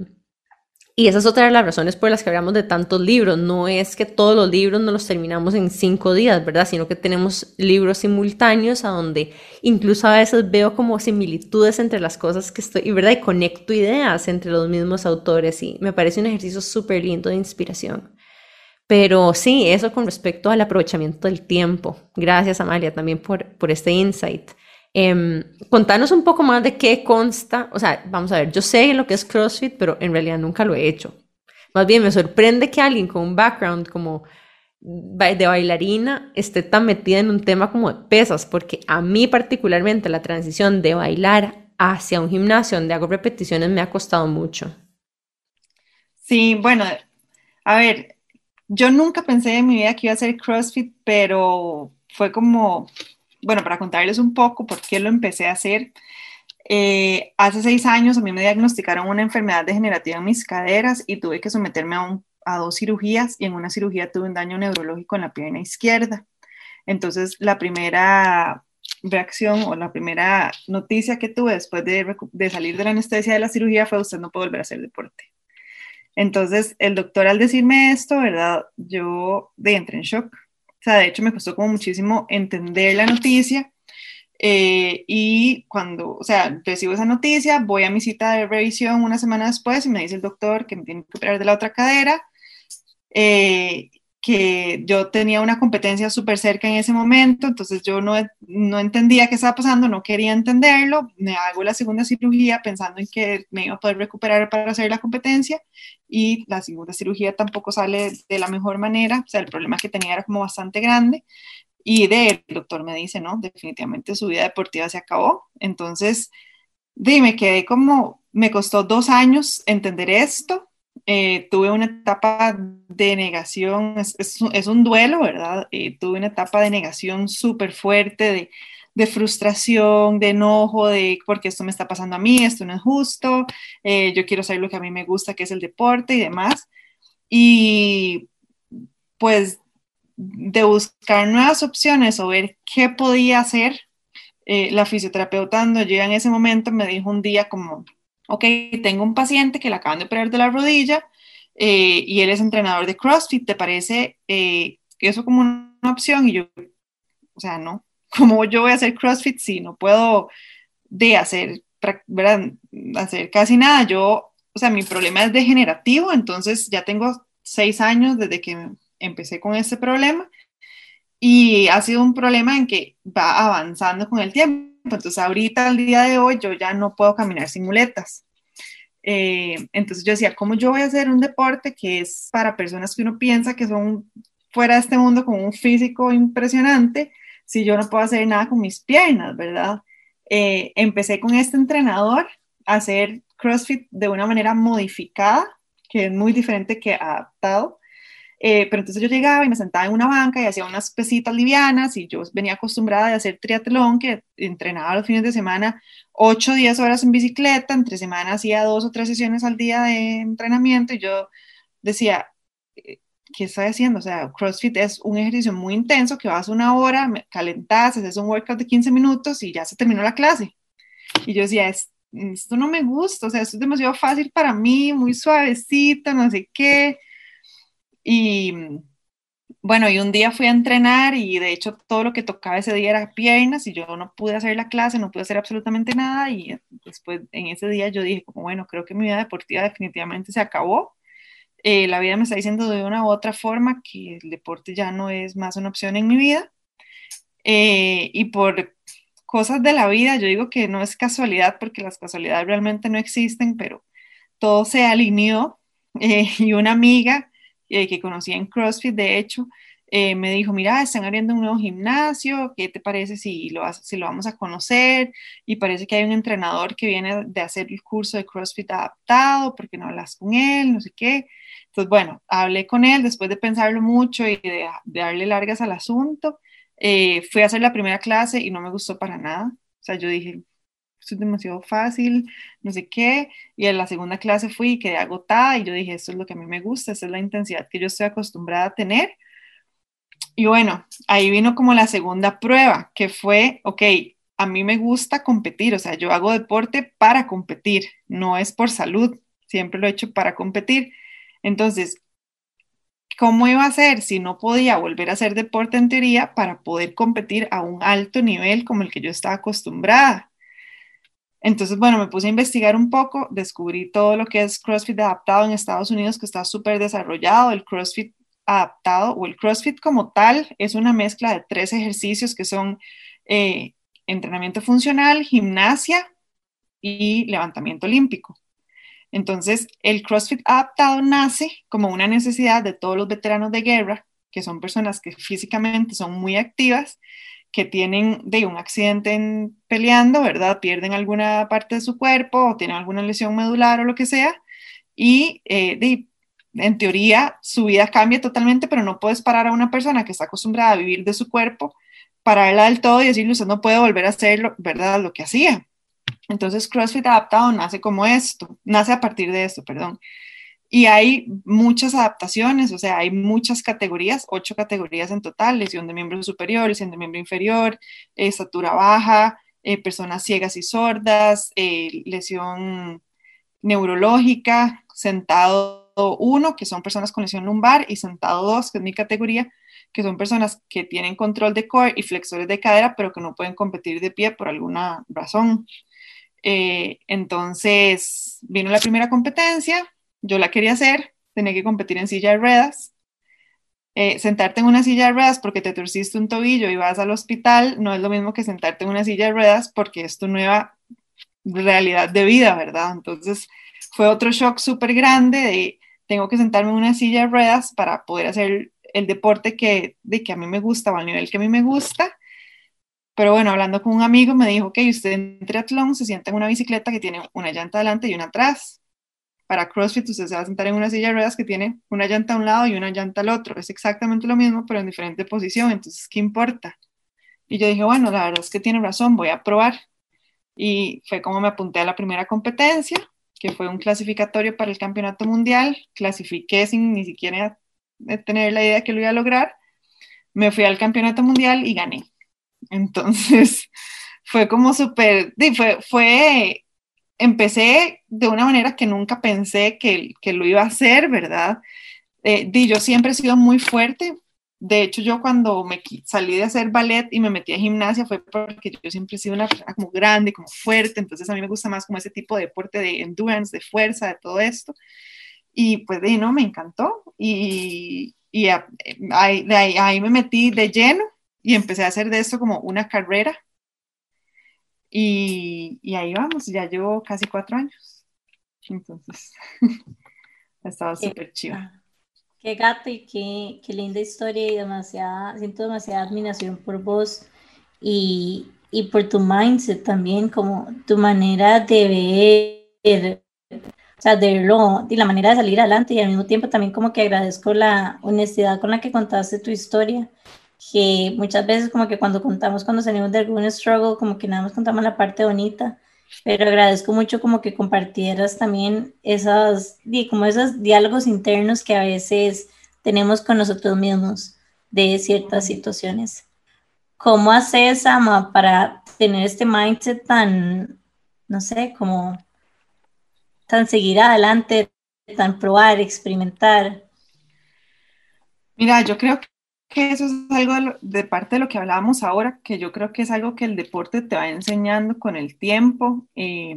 y esa es otra de las razones por las que hablamos de tantos libros. No es que todos los libros no los terminamos en cinco días, ¿verdad? Sino que tenemos libros simultáneos a donde incluso a veces veo como similitudes entre las cosas que estoy, ¿verdad? Y conecto ideas entre los mismos autores y me parece un ejercicio súper lindo de inspiración. Pero sí, eso con respecto al aprovechamiento del tiempo. Gracias, Amalia, también por, por este insight. Eh, contanos un poco más de qué consta, o sea, vamos a ver, yo sé lo que es CrossFit, pero en realidad nunca lo he hecho. Más bien me sorprende que alguien con un background como de bailarina esté tan metida en un tema como de pesas, porque a mí particularmente la transición de bailar hacia un gimnasio donde hago repeticiones me ha costado mucho. Sí, bueno, a ver, yo nunca pensé en mi vida que iba a hacer CrossFit, pero fue como bueno, para contarles un poco por qué lo empecé a hacer. Eh, hace seis años a mí me diagnosticaron una enfermedad degenerativa en mis caderas y tuve que someterme a, a dos cirugías y en una cirugía tuve un daño neurológico en la pierna izquierda. Entonces, la primera reacción o la primera noticia que tuve después de, de, salir de la anestesia de la cirugía fue usted no puede volver a hacer deporte. Entonces, el doctor al decirme esto, ¿verdad? Yo de entré en shock sea, de hecho me costó como muchísimo entender la noticia. Eh, y cuando, o sea, recibo esa noticia, voy a mi cita de revisión una semana después y me dice el doctor que me tiene que operar de la otra cadera. Eh, que yo tenía una competencia súper cerca en ese momento, entonces yo no, no entendía qué estaba pasando, no quería entenderlo, me hago la segunda cirugía pensando en que me iba a poder recuperar para hacer la competencia y la segunda cirugía tampoco sale de la mejor manera, o sea, el problema que tenía era como bastante grande y de el doctor me dice, no, definitivamente su vida deportiva se acabó, entonces, dime, quedé como, me costó dos años entender esto, eh, tuve una etapa de negación, es, un duelo, ¿verdad? Eh, tuve una etapa de negación súper fuerte, de, frustración, de enojo, de porque esto me está pasando a mí, esto no es justo, eh, yo quiero saber lo que a mí me gusta, que es el deporte y demás. Y pues de buscar nuevas opciones o ver qué podía hacer, la fisioterapeuta cuando yo en ese momento me dijo un día como, ok, tengo un paciente que le acaban de operar de la rodilla eh, y él es entrenador de CrossFit, ¿te parece eh, eso como una opción? Y yo, o sea, no, ¿cómo yo voy a hacer CrossFit si no puedo de hacer, ¿verdad? hacer casi nada. Yo, o sea, mi problema es degenerativo, entonces ya tengo seis años desde que empecé con este problema y ha sido un problema en que va avanzando con el tiempo. Entonces ahorita, al día de hoy, yo ya no puedo caminar sin muletas. Eh, entonces yo decía, ¿cómo yo voy a hacer un deporte que es para personas que uno piensa que son fuera de este mundo con un físico impresionante si yo no puedo hacer nada con mis piernas, verdad? Eh, empecé con este entrenador a hacer CrossFit de una manera modificada, que es muy diferente que adaptado. Eh, pero entonces yo llegaba y me sentaba en una banca y hacía unas pesitas livianas y yo venía acostumbrada a hacer triatlón, que entrenaba los fines de semana 8 o 10 horas en bicicleta, entre semana hacía dos o tres sesiones al día de entrenamiento y yo decía, eh, ¿qué estoy haciendo? O sea, CrossFit es un ejercicio muy intenso que vas una hora, calentás, haces un workout de 15 minutos y ya se terminó la clase. Y yo decía, esto no me gusta, o sea, esto es demasiado fácil para mí, muy suavecito, no sé qué. Y bueno, y un día fui a entrenar y de hecho todo lo que tocaba ese día era piernas y yo no pude hacer la clase, no pude hacer absolutamente nada y después en ese día yo dije como bueno, creo que mi vida deportiva definitivamente se acabó. Eh, la vida me está diciendo de una u otra forma que el deporte ya no es más una opción en mi vida. Eh, y por cosas de la vida, yo digo que no es casualidad porque las casualidades realmente no existen, pero todo se alineó eh, y una amiga eh, que conocí en CrossFit, de hecho, eh, me dijo, mira, están abriendo un nuevo gimnasio, ¿qué te parece si lo, si lo vamos a conocer? Y parece que hay un entrenador que viene de hacer el curso de CrossFit adaptado, porque no hablas con él? No sé qué. Entonces, bueno, hablé con él después de pensarlo mucho y de, darle largas al asunto. Eh, fui a hacer la primera clase y no me gustó para nada. O sea, yo dije, es demasiado fácil, no sé qué. Y en la segunda clase fui y quedé agotada y yo dije, esto es lo que a mí me gusta, esta es la intensidad que yo estoy acostumbrada a tener. Y bueno, ahí vino como la segunda prueba, que fue, ok, a mí me gusta competir, o sea, yo hago deporte para competir, no es por salud, siempre lo he hecho para competir. Entonces, ¿cómo iba a ser si no podía volver a hacer deporte en teoría para poder competir a un alto nivel como el que yo estaba acostumbrada? Entonces, bueno, me puse a investigar un poco, descubrí todo lo que es CrossFit adaptado en Estados Unidos, que está súper desarrollado. El CrossFit adaptado o el CrossFit como tal es una mezcla de tres ejercicios que son eh, entrenamiento funcional, gimnasia y levantamiento olímpico. Entonces, el CrossFit adaptado nace como una necesidad de todos los veteranos de guerra, que son personas que físicamente son muy activas que tienen de un accidente en, peleando, ¿verdad? Pierden alguna parte de su cuerpo o tienen alguna lesión medular o lo que sea. Y eh, de, en teoría su vida cambia totalmente, pero no puedes parar a una persona que está acostumbrada a vivir de su cuerpo, pararla del todo y decirle, usted no puede volver a hacer, ¿verdad? Lo que hacía. Entonces CrossFit adaptado nace como esto, nace a partir de esto, perdón. Y hay muchas adaptaciones, o sea, hay muchas categorías, ocho categorías en total, lesión de miembro superior, lesión de miembro inferior, estatura baja, eh, personas ciegas y sordas, eh, lesión neurológica, sentado 1, que son personas con lesión lumbar, y sentado 2, que es mi categoría, que son personas que tienen control de core y flexores de cadera, pero que no pueden competir de pie por alguna razón. Eh, entonces, vino la primera competencia, yo la quería hacer, tenía que competir en silla de ruedas. Eh, sentarte en una silla de ruedas porque te torciste un tobillo y vas al hospital no es lo mismo que sentarte en una silla de ruedas porque es tu nueva realidad de vida, ¿verdad? Entonces fue otro shock súper grande de tengo que sentarme en una silla de ruedas para poder hacer el deporte que, de que a mí me gusta o al nivel que a mí me gusta. Pero bueno, hablando con un amigo me dijo que usted en triatlón se sienta en una bicicleta que tiene una llanta adelante y una atrás para CrossFit usted se va a sentar en una silla de ruedas que tiene una llanta a un lado y una llanta al otro. Es exactamente lo mismo, pero en diferente posición. Entonces, ¿qué importa? Y yo dije, bueno, la verdad es que tiene razón, voy a probar. Y fue como me apunté a la primera competencia, que fue un clasificatorio para el campeonato mundial. Clasifiqué sin ni siquiera tener la idea que lo iba a lograr. Me fui al campeonato mundial y gané. Entonces, fue como súper, fue empecé de una manera que nunca pensé que, que lo iba a hacer, ¿verdad? Eh, yo siempre he sido muy fuerte, de hecho, yo cuando me salí de hacer ballet y me metí a gimnasia fue porque yo siempre he sido una persona como grande, como fuerte, entonces a mí me gusta más como ese tipo de deporte de endurance, de fuerza, de todo esto. Y pues de no, me encantó y, y ahí, de ahí, ahí me metí de lleno y empecé a hacer de esto como una carrera. Y, y ahí vamos, ya llevo casi cuatro años. Entonces, ha estado súper chido. Qué gato y qué, qué, linda historia y demasiada, siento demasiada admiración por vos y, y, por tu mindset también, como tu manera de ver, o sea, de verlo, y la manera de salir adelante y al mismo tiempo también como que agradezco la honestidad con la que contaste tu historia, que muchas veces como que cuando contamos, cuando salimos de algún struggle, como que nada más contamos la parte bonita, pero agradezco mucho como que compartieras también esas, como esos diálogos internos que a veces tenemos con nosotros mismos de ciertas situaciones. ¿Cómo haces, Ama, para tener este mindset tan, no sé, como tan seguir adelante, tan probar, experimentar? Mira, yo creo que eso es algo de, parte de lo que hablábamos ahora, que yo creo que es algo que el deporte te va enseñando con el tiempo. Eh,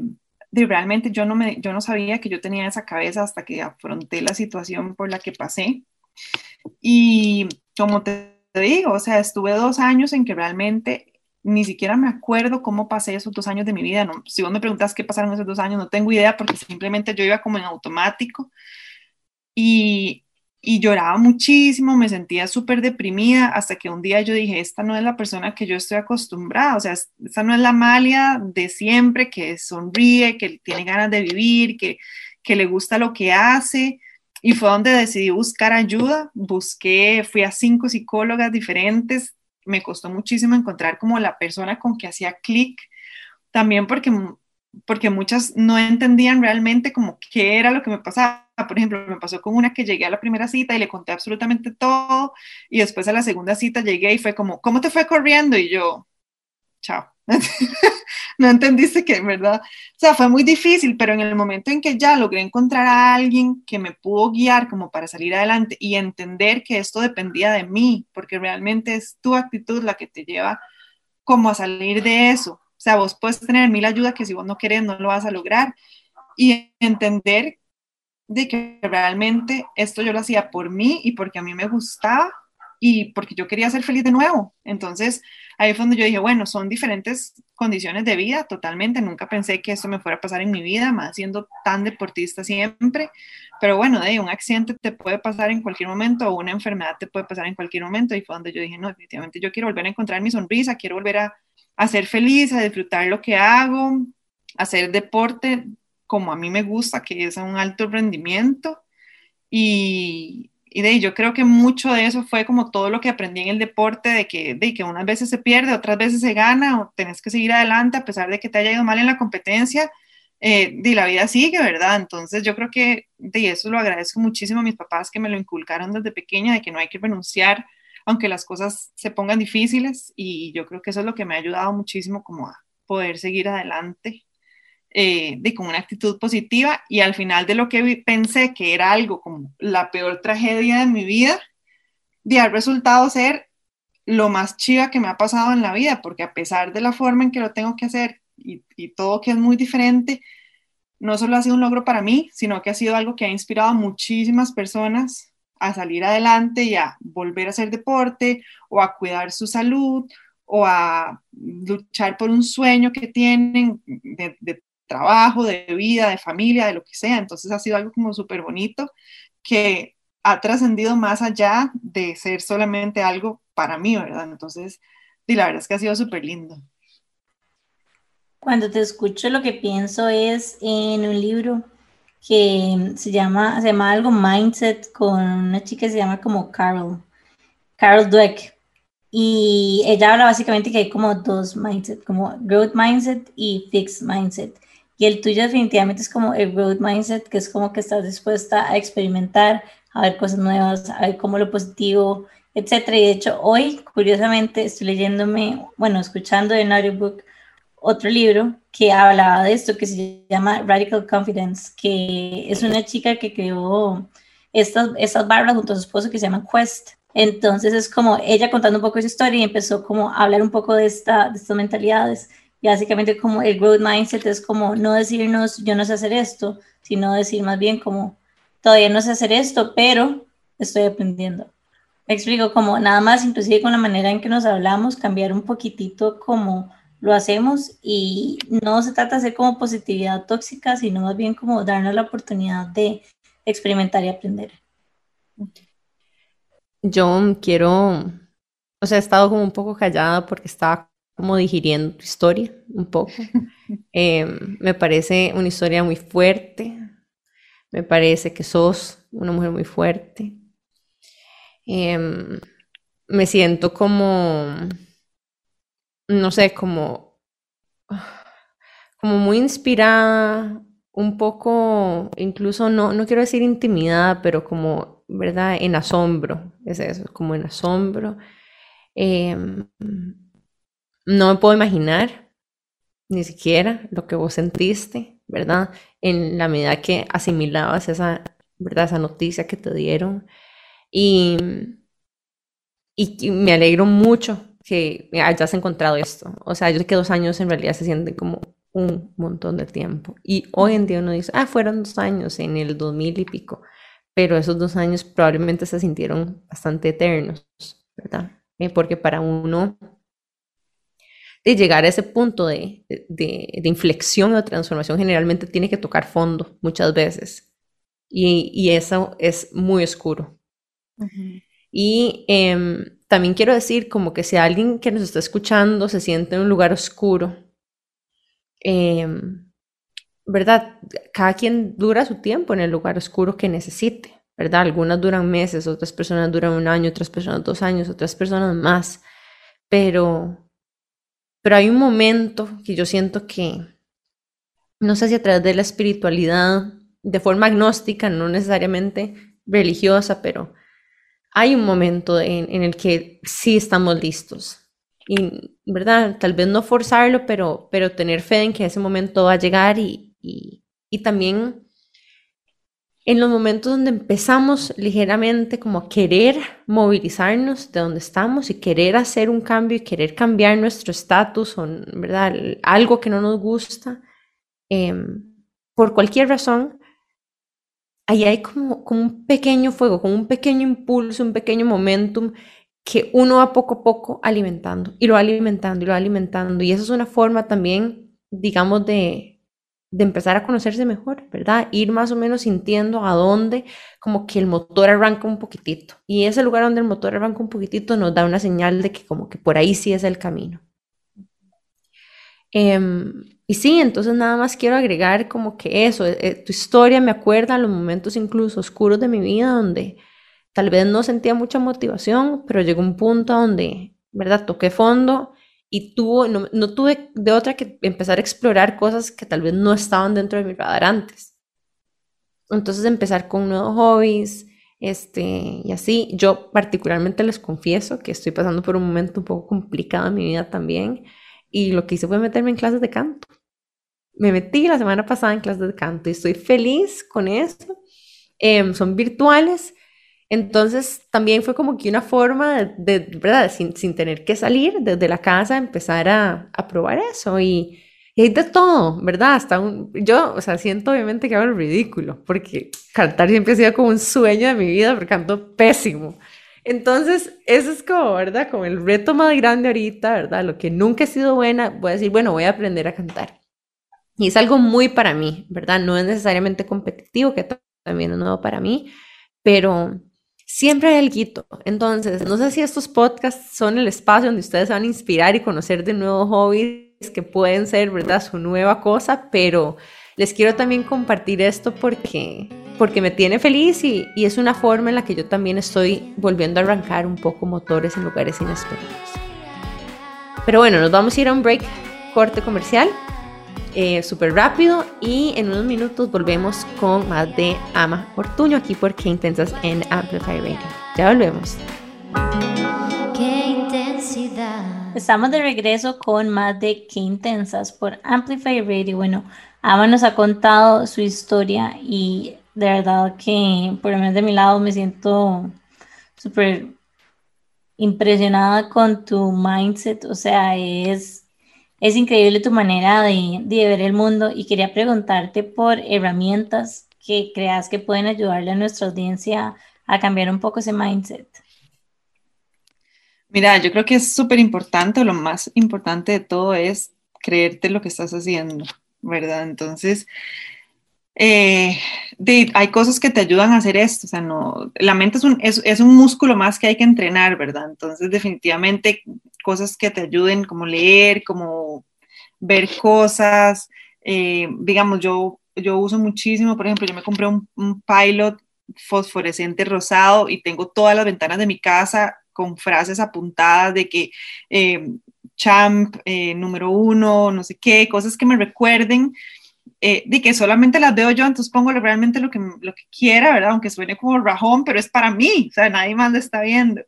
realmente yo no, me, yo no sabía que yo tenía esa cabeza hasta que afronté la situación por la que pasé. Y como te digo, o sea, estuve dos años en que realmente ni siquiera me acuerdo cómo pasé esos dos años de mi vida. No, si vos me preguntas qué pasaron esos dos años, no tengo idea porque simplemente yo iba como en automático. Y y lloraba muchísimo, me sentía súper deprimida hasta que un día yo dije, esta no es la persona que yo estoy acostumbrada, o sea, esta no es la Malia de siempre que sonríe, que tiene ganas de vivir, que, que le gusta lo que hace. Y fue donde decidí buscar ayuda, busqué, fui a cinco psicólogas diferentes, me costó muchísimo encontrar como la persona con que hacía clic, también porque porque muchas no entendían realmente como qué era lo que me pasaba. Por ejemplo, me pasó con una que llegué a la primera cita y le conté absolutamente todo y después a la segunda cita llegué y fue como, ¿cómo te fue corriendo? Y yo, chao. no entendiste que, ¿verdad? O sea, fue muy difícil, pero en el momento en que ya logré encontrar a alguien que me pudo guiar como para salir adelante y entender que esto dependía de mí, porque realmente es tu actitud la que te lleva como a salir de eso o sea, vos puedes tener mil ayudas que si vos no querés no lo vas a lograr. Y entender de que realmente esto yo lo hacía por mí y porque a mí me gustaba y porque yo quería ser feliz de nuevo. Entonces, ahí fue donde yo dije, bueno, son diferentes condiciones de vida totalmente. Nunca pensé que esto me fuera a pasar en mi vida, más siendo tan deportista siempre. Pero bueno, de un accidente te puede pasar en cualquier momento o una enfermedad te puede pasar en cualquier momento. Y fue donde yo dije, no, definitivamente yo quiero volver a encontrar mi sonrisa, quiero volver a a ser feliz, a disfrutar lo que hago, a hacer deporte como a mí me gusta, que es un alto rendimiento. Y, y de yo creo que mucho de eso fue como todo lo que aprendí en el deporte, de que, de que unas veces se pierde, otras veces se gana, o tenés que seguir adelante a pesar de que te haya ido mal en la competencia. Eh, la vida sigue, ¿verdad? Entonces yo creo que de eso lo agradezco muchísimo a mis papás que me lo inculcaron desde pequeña, de que no hay que renunciar aunque las cosas se pongan difíciles y yo creo que eso es lo que me ha ayudado muchísimo como a poder seguir adelante eh, de con una actitud positiva y al final de lo que pensé que era algo como la peor tragedia de mi vida, de haber resultado ser lo más chiva que me ha pasado en la vida, porque a pesar de la forma en que lo tengo que hacer y, y todo que es muy diferente, no solo ha sido un logro para mí, sino que ha sido algo que ha inspirado a muchísimas personas a salir adelante y a volver a hacer deporte o a cuidar su salud o a luchar por un sueño que tienen de, trabajo, de vida, de familia, de lo que sea. Entonces ha sido algo como súper bonito que ha trascendido más allá de ser solamente algo para mí, ¿verdad? Entonces, y la verdad es que ha sido súper lindo. Cuando te escucho, lo que pienso es en un libro que se llama, se llama algo Mindset con una chica que se llama como Carol, Carol Dweck. Y ella habla básicamente que hay como dos mindset, como growth mindset y fixed mindset. Y el tuyo definitivamente es como el growth mindset, que es como que estás dispuesta a experimentar, a ver cosas nuevas, a ver cómo lo positivo, etcétera. Y de hecho, hoy, curiosamente, estoy leyéndome, bueno, escuchando en audiobook otro libro que hablaba de esto, que se llama Radical Confidence, que es una chica que creó estas, estas barbas junto a su esposo que se llama Quest. Entonces es como ella contando un poco su historia y empezó como a hablar un poco de, esta, de estas mentalidades. Y básicamente como el growth mindset es como no decirnos yo no sé hacer esto, sino decir más bien como todavía no sé hacer esto, pero estoy aprendiendo. Me explico como nada más, inclusive con la manera en que nos hablamos, cambiar un poquitito como lo hacemos y no se trata de hacer como positividad tóxica, sino más bien como darnos la oportunidad de experimentar y aprender. Yo quiero, o sea, he estado como un poco callada porque estaba como digiriendo tu historia un poco. Eh, me parece una historia muy fuerte, me parece que sos una mujer muy fuerte. Em, me siento como, no sé, como, como muy inspirada, un poco, incluso no, no quiero decir intimidada, pero como, ¿verdad? En asombro, es eso, como en asombro. Em, no me puedo imaginar ni siquiera lo que vos sentiste, ¿verdad? En la medida que asimilabas esa, ¿verdad? Esa noticia que te dieron. Y, y, me alegro mucho que hayas encontrado esto. O sea, yo sé que dos años en realidad se sienten como un montón de tiempo. Y hoy en día uno dice, ah, fueron dos años en el 2000 y pico, pero esos dos años probablemente se sintieron bastante eternos, ¿verdad? Eh, porque para uno de llegar a ese punto de, de, inflexión o transformación generalmente tiene que tocar fondo muchas veces. Y, y eso es muy oscuro. Y em, también quiero decir como que si alguien que nos está escuchando se siente en un lugar oscuro, Em, ¿verdad? Cada quien dura su tiempo en el lugar oscuro que necesite, ¿verdad? Algunas duran meses, otras personas duran un año, otras personas dos años, otras personas más, pero, pero hay un momento que yo siento que, no sé si a través de la espiritualidad, de forma agnóstica, no necesariamente religiosa, pero hay un momento en, en el que sí estamos listos, y, ¿verdad? Tal vez no forzarlo, pero, pero tener fe en que ese momento va a llegar y, y, y también en los momentos donde empezamos ligeramente como a querer movilizarnos de donde estamos y querer hacer un cambio y querer cambiar nuestro estatus o, ¿verdad? Algo que no nos gusta, em, por cualquier razón, ahí hay como, como un pequeño fuego, como un pequeño impulso, un pequeño momentum que uno va poco a poco alimentando y lo va alimentando y lo va alimentando. Y eso es una forma también, digamos, de, de empezar a conocerse mejor, ¿verdad? Ir más o menos sintiendo a dónde como que el motor arranca un poquitito. Y ese lugar donde el motor arranca un poquitito nos da una señal de que como que por ahí sí es el camino. Em, y sí, entonces nada más quiero agregar como que eso, eh, tu historia me acuerda a los momentos incluso oscuros de mi vida donde Tal vez no sentía mucha motivación, pero llegó un punto donde, ¿verdad? Toqué fondo y tuvo, no, no, tuve de otra que empezar a explorar cosas que tal vez no estaban dentro de mi radar antes. Entonces empezar con nuevos hobbies, este, y así. Yo particularmente les confieso que estoy pasando por un momento un poco complicado en mi vida también, y lo que hice fue meterme en clases de canto. Me metí la semana pasada en clases de canto y estoy feliz con eso. Em, son virtuales, entonces también fue como que una forma de, ¿verdad? Sin, sin, tener que salir desde la casa, empezar a, a probar eso y, y, hay de todo, ¿verdad? Hasta un, yo, o sea, siento obviamente que hago el ridículo, porque cantar siempre ha sido como un sueño de mi vida, porque canto pésimo. Entonces, eso es como, ¿verdad? Como el reto más grande ahorita, ¿verdad? Lo que nunca he sido buena, voy a decir, bueno, voy a aprender a cantar. Y es algo muy para mí, ¿verdad? No es necesariamente competitivo, que también es nuevo para mí, pero siempre hay algo. Entonces, no sé si estos podcasts son el espacio donde ustedes van a inspirar y conocer de nuevos hobbies que pueden ser, ¿verdad?, su nueva cosa, pero les quiero también compartir esto porque, porque me tiene feliz y, y es una forma en la que yo también estoy volviendo a arrancar un poco motores en lugares inesperados. Pero bueno, nos vamos a ir a un break corte comercial eh, súper rápido y en unos minutos volvemos con más de Ama Ortuño aquí por Qué Intensas en Amplify Radio. Ya volvemos. Qué intensidad. Estamos de regreso con más de Qué Intensas por Amplify Radio. Bueno, Ama nos ha contado su historia y de verdad que por lo menos de mi lado me siento súper impresionada con tu mindset, o sea, es, es increíble tu manera de, de ver el mundo y quería preguntarte por herramientas que creas que pueden ayudarle a nuestra audiencia a cambiar un poco ese mindset. Mira, yo creo que es súper importante, lo más importante de todo es creerte lo que estás haciendo, ¿verdad? Entonces, eh, hay cosas que te ayudan a hacer esto, o sea, no, la mente es un, es, un músculo más que hay que entrenar, ¿verdad? Entonces, definitivamente, cosas que te ayuden, como leer, como ver cosas, eh, digamos, yo, yo uso muchísimo, por ejemplo, yo me compré un, un pilot fosforescente rosado y tengo todas las ventanas de mi casa con frases apuntadas de que eh, champ eh, número uno, no sé qué, cosas que me recuerden. Eh, de que solamente las veo yo, entonces pongo realmente lo que, lo que quiera, ¿verdad? Aunque suene como rajón, pero es para mí, o sea, nadie más lo está viendo.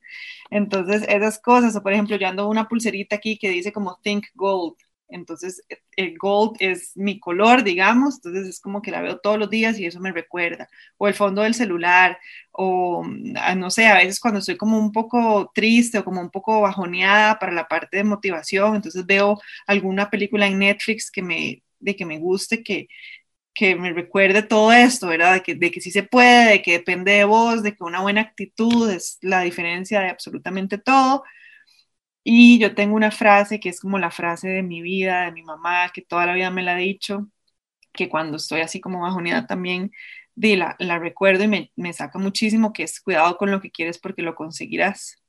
Entonces, esas cosas, o por ejemplo, yo ando una pulserita aquí que dice como Think Gold, entonces, el gold es mi color, digamos, entonces es como que la veo todos los días y eso me recuerda. O el fondo del celular, o ah, no sé, a veces cuando estoy como un poco triste o como un poco bajoneada para la parte de motivación, entonces veo alguna película en Netflix que me, de que me guste, que, que me recuerde todo esto, ¿verdad? De que, de sí se puede, de que depende de vos, de que una buena actitud es la diferencia de absolutamente todo. Y yo tengo una frase que es como la frase de mi vida, de mi mamá, que toda la vida me la ha dicho, que cuando estoy así como bajoneada también, di, la, la recuerdo y me, me saca muchísimo, que es cuidado con lo que quieres porque lo conseguirás.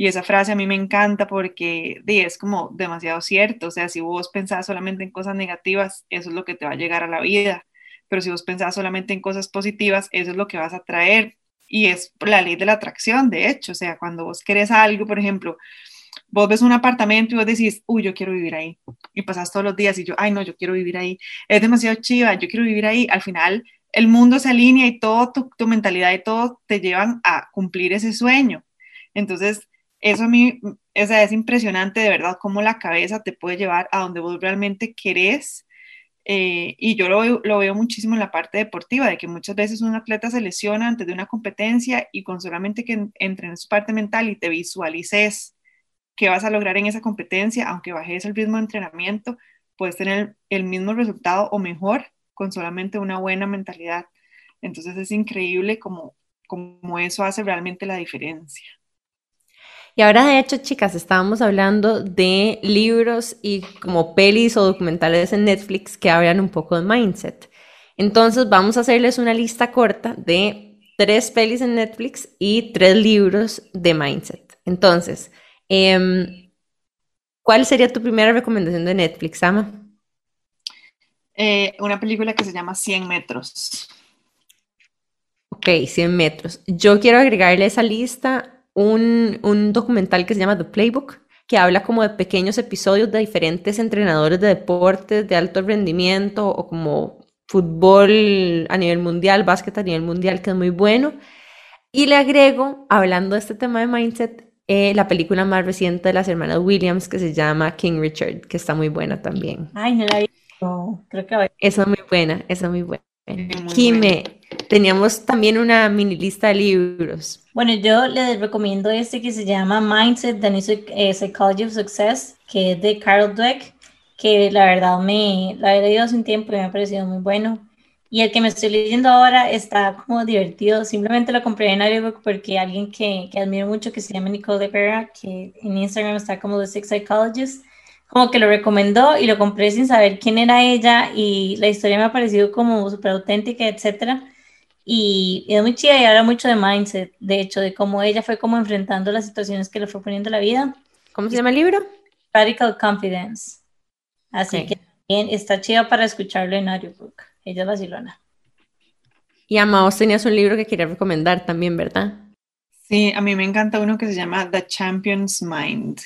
Y esa frase a mí me encanta porque di, es como demasiado cierto. O sea, si vos pensás solamente en cosas negativas, eso es lo que te va a llegar a la vida. Pero si vos pensás solamente en cosas positivas, eso es lo que vas a traer. Y es la ley de la atracción, de hecho. O sea, cuando vos querés algo, por ejemplo, vos ves un apartamento y vos decís, uy, yo quiero vivir ahí. Y pasas todos los días y yo, ay, no, yo quiero vivir ahí. Es demasiado chiva, yo quiero vivir ahí. Al final, el mundo se alinea y todo tu, tu mentalidad y todo te llevan a cumplir ese sueño. Entonces, eso a mí es, es impresionante de verdad cómo la cabeza te puede llevar a donde vos realmente querés. Eh, y yo lo, lo, veo muchísimo en la parte deportiva, de que muchas veces un atleta se lesiona antes de una competencia y con solamente que entre en su parte mental y te visualices qué vas a lograr en esa competencia, aunque bajes el de entrenamiento, puedes tener el mismo resultado o mejor con solamente una buena mentalidad. Entonces es increíble como, como eso hace realmente la diferencia. Y ahora, de hecho, chicas, estábamos hablando de libros y como pelis o documentales en Netflix que hablan un poco de mindset. Entonces, vamos a hacerles una lista corta de tres pelis en Netflix y tres libros de mindset. Entonces, Em, ¿Cuál sería tu primera recomendación de Netflix, Ama? Eh, una película que se llama 100 metros. Ok, 100 metros. Yo quiero agregarle a esa lista un, un documental que se llama The Playbook, que habla como de pequeños episodios de diferentes entrenadores de deportes de alto rendimiento o como fútbol a nivel mundial, básquet a nivel mundial, que es muy bueno. Y le agrego, hablando de este tema de mindset, eh, la película más reciente de las hermanas Williams que se llama King Richard, que está muy buena también. Ay, no la he visto. Creo que Esa es muy buena, esa es muy buena. Jime, teníamos también una mini lista de libros. Bueno, yo les recomiendo este que se llama Mindset, The New eh, Psychology of Success, que es de Carol Dweck, que la verdad me la he leído hace un tiempo y me ha parecido muy bueno. Y el que me estoy leyendo ahora está como divertido. Simplemente lo compré en audiobook porque alguien que, que admiro mucho, que se llama Nicole de que en Instagram está como The Six Psychologist, como que lo recomendó y lo compré sin saber quién era ella y la historia me ha parecido como súper auténtica, etcétera. Y, es muy chida y habla mucho de mindset, de hecho, de cómo ella fue como enfrentando las situaciones que le fue poniendo la vida. ¿Cómo se llama el libro? Radical Confidence. Así que también está chido para escucharlo en audiobook. Ella es Barcelona. Y Ama, vos tenías un libro que quería recomendar también, ¿verdad? Sí, a mí me encanta uno que se llama The Champion's Mind.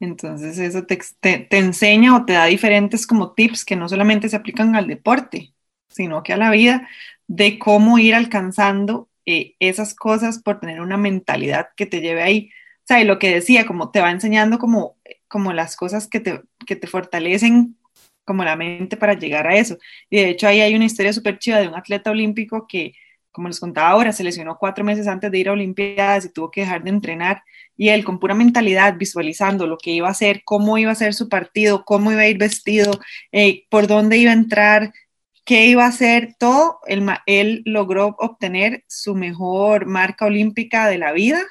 Entonces eso te, te, enseña o te da diferentes como tips que no solamente se aplican al deporte, sino que a la vida de cómo ir alcanzando eh, esas cosas por tener una mentalidad que te lleve ahí. O sea, y lo que decía, como te va enseñando como, como las cosas que te, que te fortalecen como la mente para llegar a eso. Y de hecho ahí hay una historia súper chida de un atleta olímpico que como les contaba ahora, se lesionó cuatro meses antes de ir a Olimpiadas y tuvo que dejar de entrenar. Y él con pura mentalidad, visualizando lo que iba a hacer, cómo iba a ser su partido, cómo iba a ir vestido, eh, por dónde iba a entrar, qué iba a hacer, todo, él, él logró obtener su mejor marca olímpica de la vida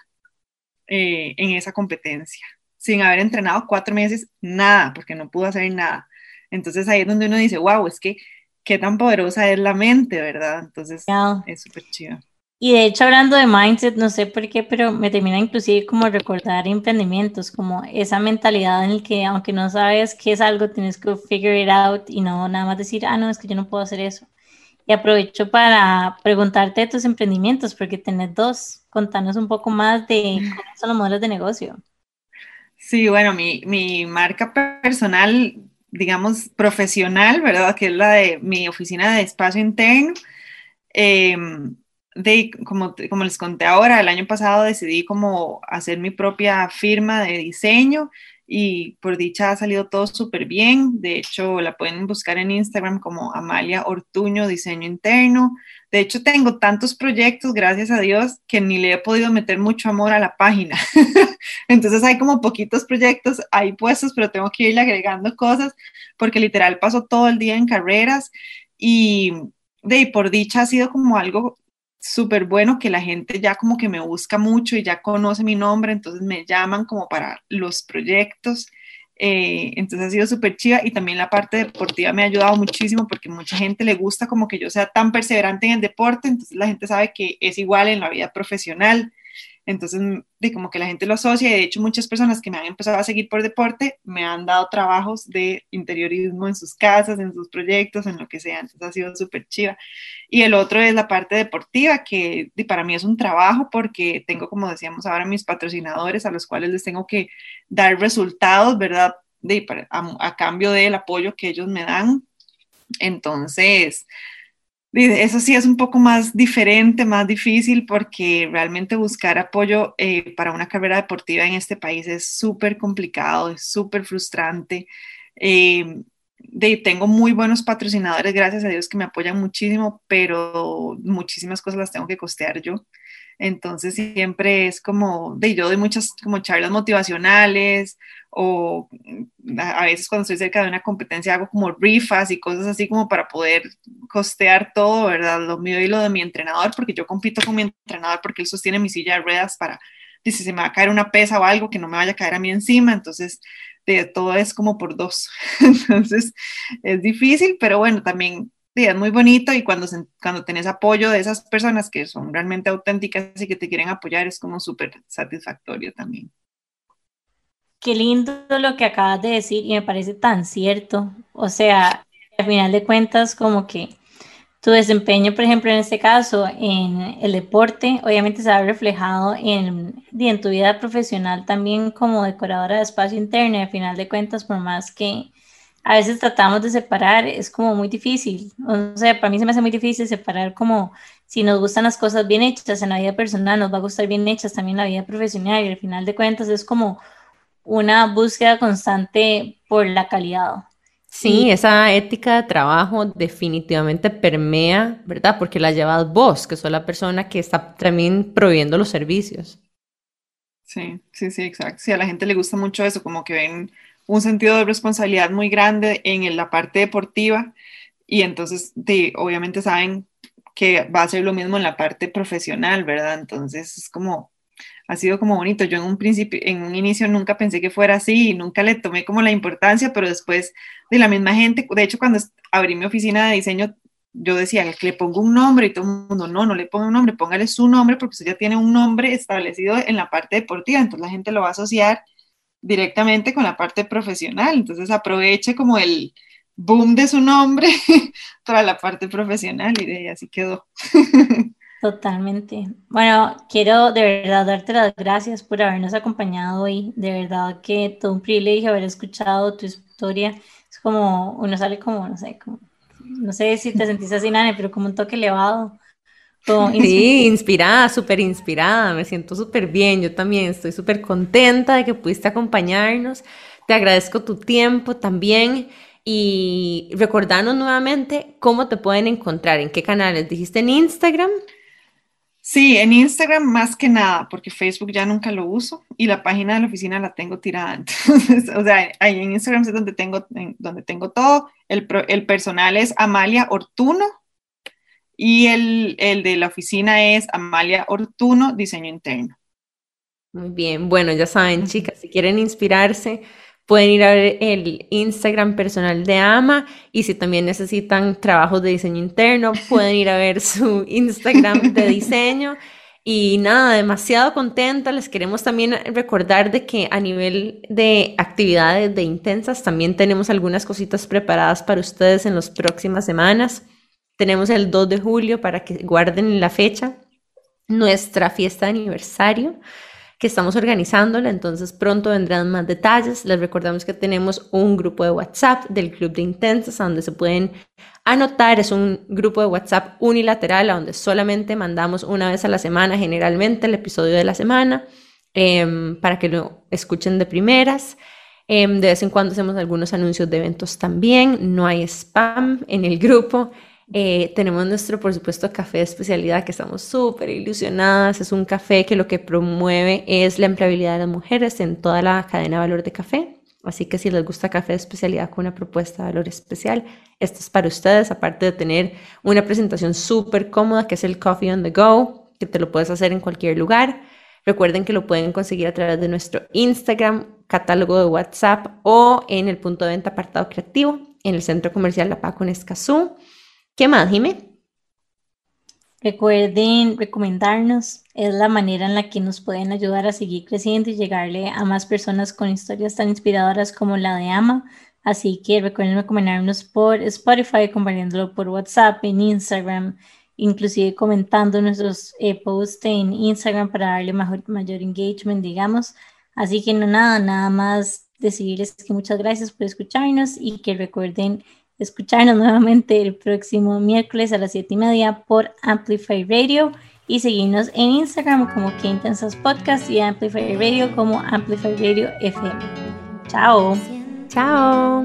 eh, en esa competencia, sin haber entrenado cuatro meses, nada, porque no pudo hacer nada. Entonces ahí es donde uno dice, wow, es que qué tan poderosa es la mente, ¿verdad? Entonces es súper chido. Y de hecho, hablando de mindset, no sé por qué, pero me termina inclusive como recordar emprendimientos, como esa mentalidad en el que aunque no sabes qué es algo, tienes que figure it out y no nada más decir, ah, no, es que yo no puedo hacer eso. Y aprovecho para preguntarte de tus emprendimientos, porque tenés dos. Contanos un poco más de cómo son los modelos de negocio. Sí, bueno, mi, mi marca personal digamos, profesional, ¿verdad? Que es la de mi oficina de espacio interno. Em, de, como, como les conté ahora, el año pasado decidí como hacer mi propia firma de diseño y por dicha ha salido todo súper bien. De hecho, la pueden buscar en Instagram como Amalia Ortuño Diseño Interno. De hecho, tengo tantos proyectos, gracias a Dios, que ni le he podido meter mucho amor a la página. Entonces hay como poquitos proyectos ahí puestos, pero tengo que irle agregando cosas porque literal paso todo el día en carreras y de por dicha ha sido como algo súper bueno que la gente ya como que me busca mucho y ya conoce mi nombre, entonces me llaman como para los proyectos. Eh, entonces ha sido súper chiva y también la parte deportiva me ha ayudado muchísimo porque mucha gente le gusta como que yo sea tan perseverante en el deporte, entonces la gente sabe que es igual en la vida profesional. Entonces, de como que la gente lo asocia de hecho muchas personas que me han empezado a seguir por deporte me han dado trabajos de interiorismo en sus casas, en sus proyectos, en lo que sea. Entonces ha sido súper chiva. Y el otro es la parte deportiva, que para mí es un trabajo porque tengo, como decíamos ahora, mis patrocinadores a los cuales les tengo que dar resultados, ¿verdad? De, a, a cambio del apoyo que ellos me dan. Entonces, eso sí es un poco más diferente, más difícil, porque realmente buscar apoyo eh, para una carrera deportiva en este país es súper complicado, es súper frustrante. De, tengo muy buenos patrocinadores, gracias a Dios, que me apoyan muchísimo, pero muchísimas cosas las tengo que costear yo. Entonces siempre es como, de yo doy muchas como charlas motivacionales o mm, a veces cuando estoy cerca de una competencia hago como rifas y cosas así como para poder costear todo, ¿verdad? Lo mío y lo de mi entrenador, porque yo compito con mi entrenador porque él sostiene mi silla de ruedas para, si se me va a caer una pesa o algo, que no me vaya a caer a mí encima, entonces de todo es como por dos. Entonces es difícil, pero bueno, también es muy bonito y cuando, cuando tenés apoyo de esas personas que son realmente auténticas y que te quieren apoyar es como súper satisfactorio también. Qué lindo lo que acabas de decir y me parece tan cierto. O sea, al final de cuentas, como que tu desempeño, por ejemplo, en este caso, en el deporte, obviamente se ha reflejado en, en tu vida profesional también como decoradora de espacio interno. Y al final de cuentas, por más que a veces tratamos de separar, es como muy difícil. O sea, para mí se me hace muy difícil separar como si nos gustan las cosas bien hechas en la vida personal, nos va a gustar bien hechas también en la vida profesional y al final de cuentas es como una búsqueda constante por la calidad. Sí, esa ética de trabajo definitivamente permea, ¿verdad? Porque la llevas vos, que sos la persona que está también proveyendo los servicios. Sí, sí, sí, exacto. Sí, a la gente le gusta mucho eso, como que ven un sentido de responsabilidad muy grande en la parte deportiva y entonces obviamente saben que va a ser lo mismo en la parte profesional, ¿verdad? Entonces es como, ha sido como bonito. Yo en un principio, en un inicio nunca pensé que fuera así nunca le tomé como la importancia, pero después de la misma gente, de hecho cuando abrí mi oficina de diseño, yo decía que le pongo un nombre y todo el mundo, no, no le ponga un nombre, póngale su nombre porque usted ya tiene un nombre establecido en la parte deportiva, entonces la gente lo va a asociar directamente con la parte profesional. Entonces aproveche como el boom de su nombre para la parte profesional y así quedó. Totalmente. Bueno, quiero de verdad darte las gracias por habernos acompañado hoy. De verdad que todo un privilegio haber escuchado tu historia. Es como, uno sale como, no sé, como, no sé si te sentís así, Nane, pero como un toque elevado Sí, inspirada, súper inspirada, me siento súper bien, yo también estoy súper contenta de que pudiste acompañarnos, te agradezco tu tiempo también y recordarnos nuevamente cómo te pueden encontrar, en qué canales, dijiste en Instagram. Sí, en Instagram más que nada, porque Facebook ya nunca lo uso y la página de la oficina la tengo tirada. Entonces, o sea, ahí en Instagram es donde tengo, donde tengo todo. El, el personal es Amalia Ortuno y el, el de la oficina es Amalia Ortuno, diseño interno. Muy bien, bueno, ya saben, chicas, si quieren inspirarse, pueden ir a ver el Instagram personal de Ama y si también necesitan trabajos de diseño interno, pueden ir a ver su Instagram de diseño. Y nada, demasiado contenta. Les queremos también recordar de que a nivel de actividades de intensas también tenemos algunas cositas preparadas para ustedes en las próximas semanas. Tenemos el 2 de julio para que guarden la fecha, nuestra fiesta de aniversario que estamos organizándola, entonces pronto vendrán más detalles. Les recordamos que tenemos un grupo de WhatsApp del Club de Intensas donde se pueden anotar. Es un grupo de WhatsApp unilateral donde solamente mandamos una vez a la semana, generalmente el episodio de la semana, em, para que lo escuchen de primeras. Em, de vez en cuando hacemos algunos anuncios de eventos también. No hay spam en el grupo. Eh, tenemos nuestro, por supuesto, café de especialidad que estamos súper ilusionadas. Es un café que lo que promueve es la empleabilidad de las mujeres en toda la cadena de valor de café. Así que si les gusta café de especialidad con una propuesta de valor especial, esto es para ustedes, aparte de tener una presentación súper cómoda que es el Coffee on the Go, que te lo puedes hacer en cualquier lugar. Recuerden que lo pueden conseguir a través de nuestro Instagram, catálogo de WhatsApp o en el punto de venta apartado creativo en el centro comercial La Paco en Escazú. ¿Qué más, Jimé? Recuerden recomendarnos, es la manera en la que nos pueden ayudar a seguir creciendo y llegarle a más personas con historias tan inspiradoras como la de Ama. Así que recuerden recomendarnos por Spotify, compartiéndolo por WhatsApp, en Instagram, inclusive comentando nuestros eh, posts en Instagram para darle mayor, mayor engagement, digamos. Así que no nada, nada más decirles que muchas gracias por escucharnos y que recuerden escucharnos nuevamente el próximo miércoles a las 7 y media por Amplify Radio y seguirnos en Instagram como Que Intensas Podcast y Amplify Radio como Amplify Radio FM. Chao. Chao.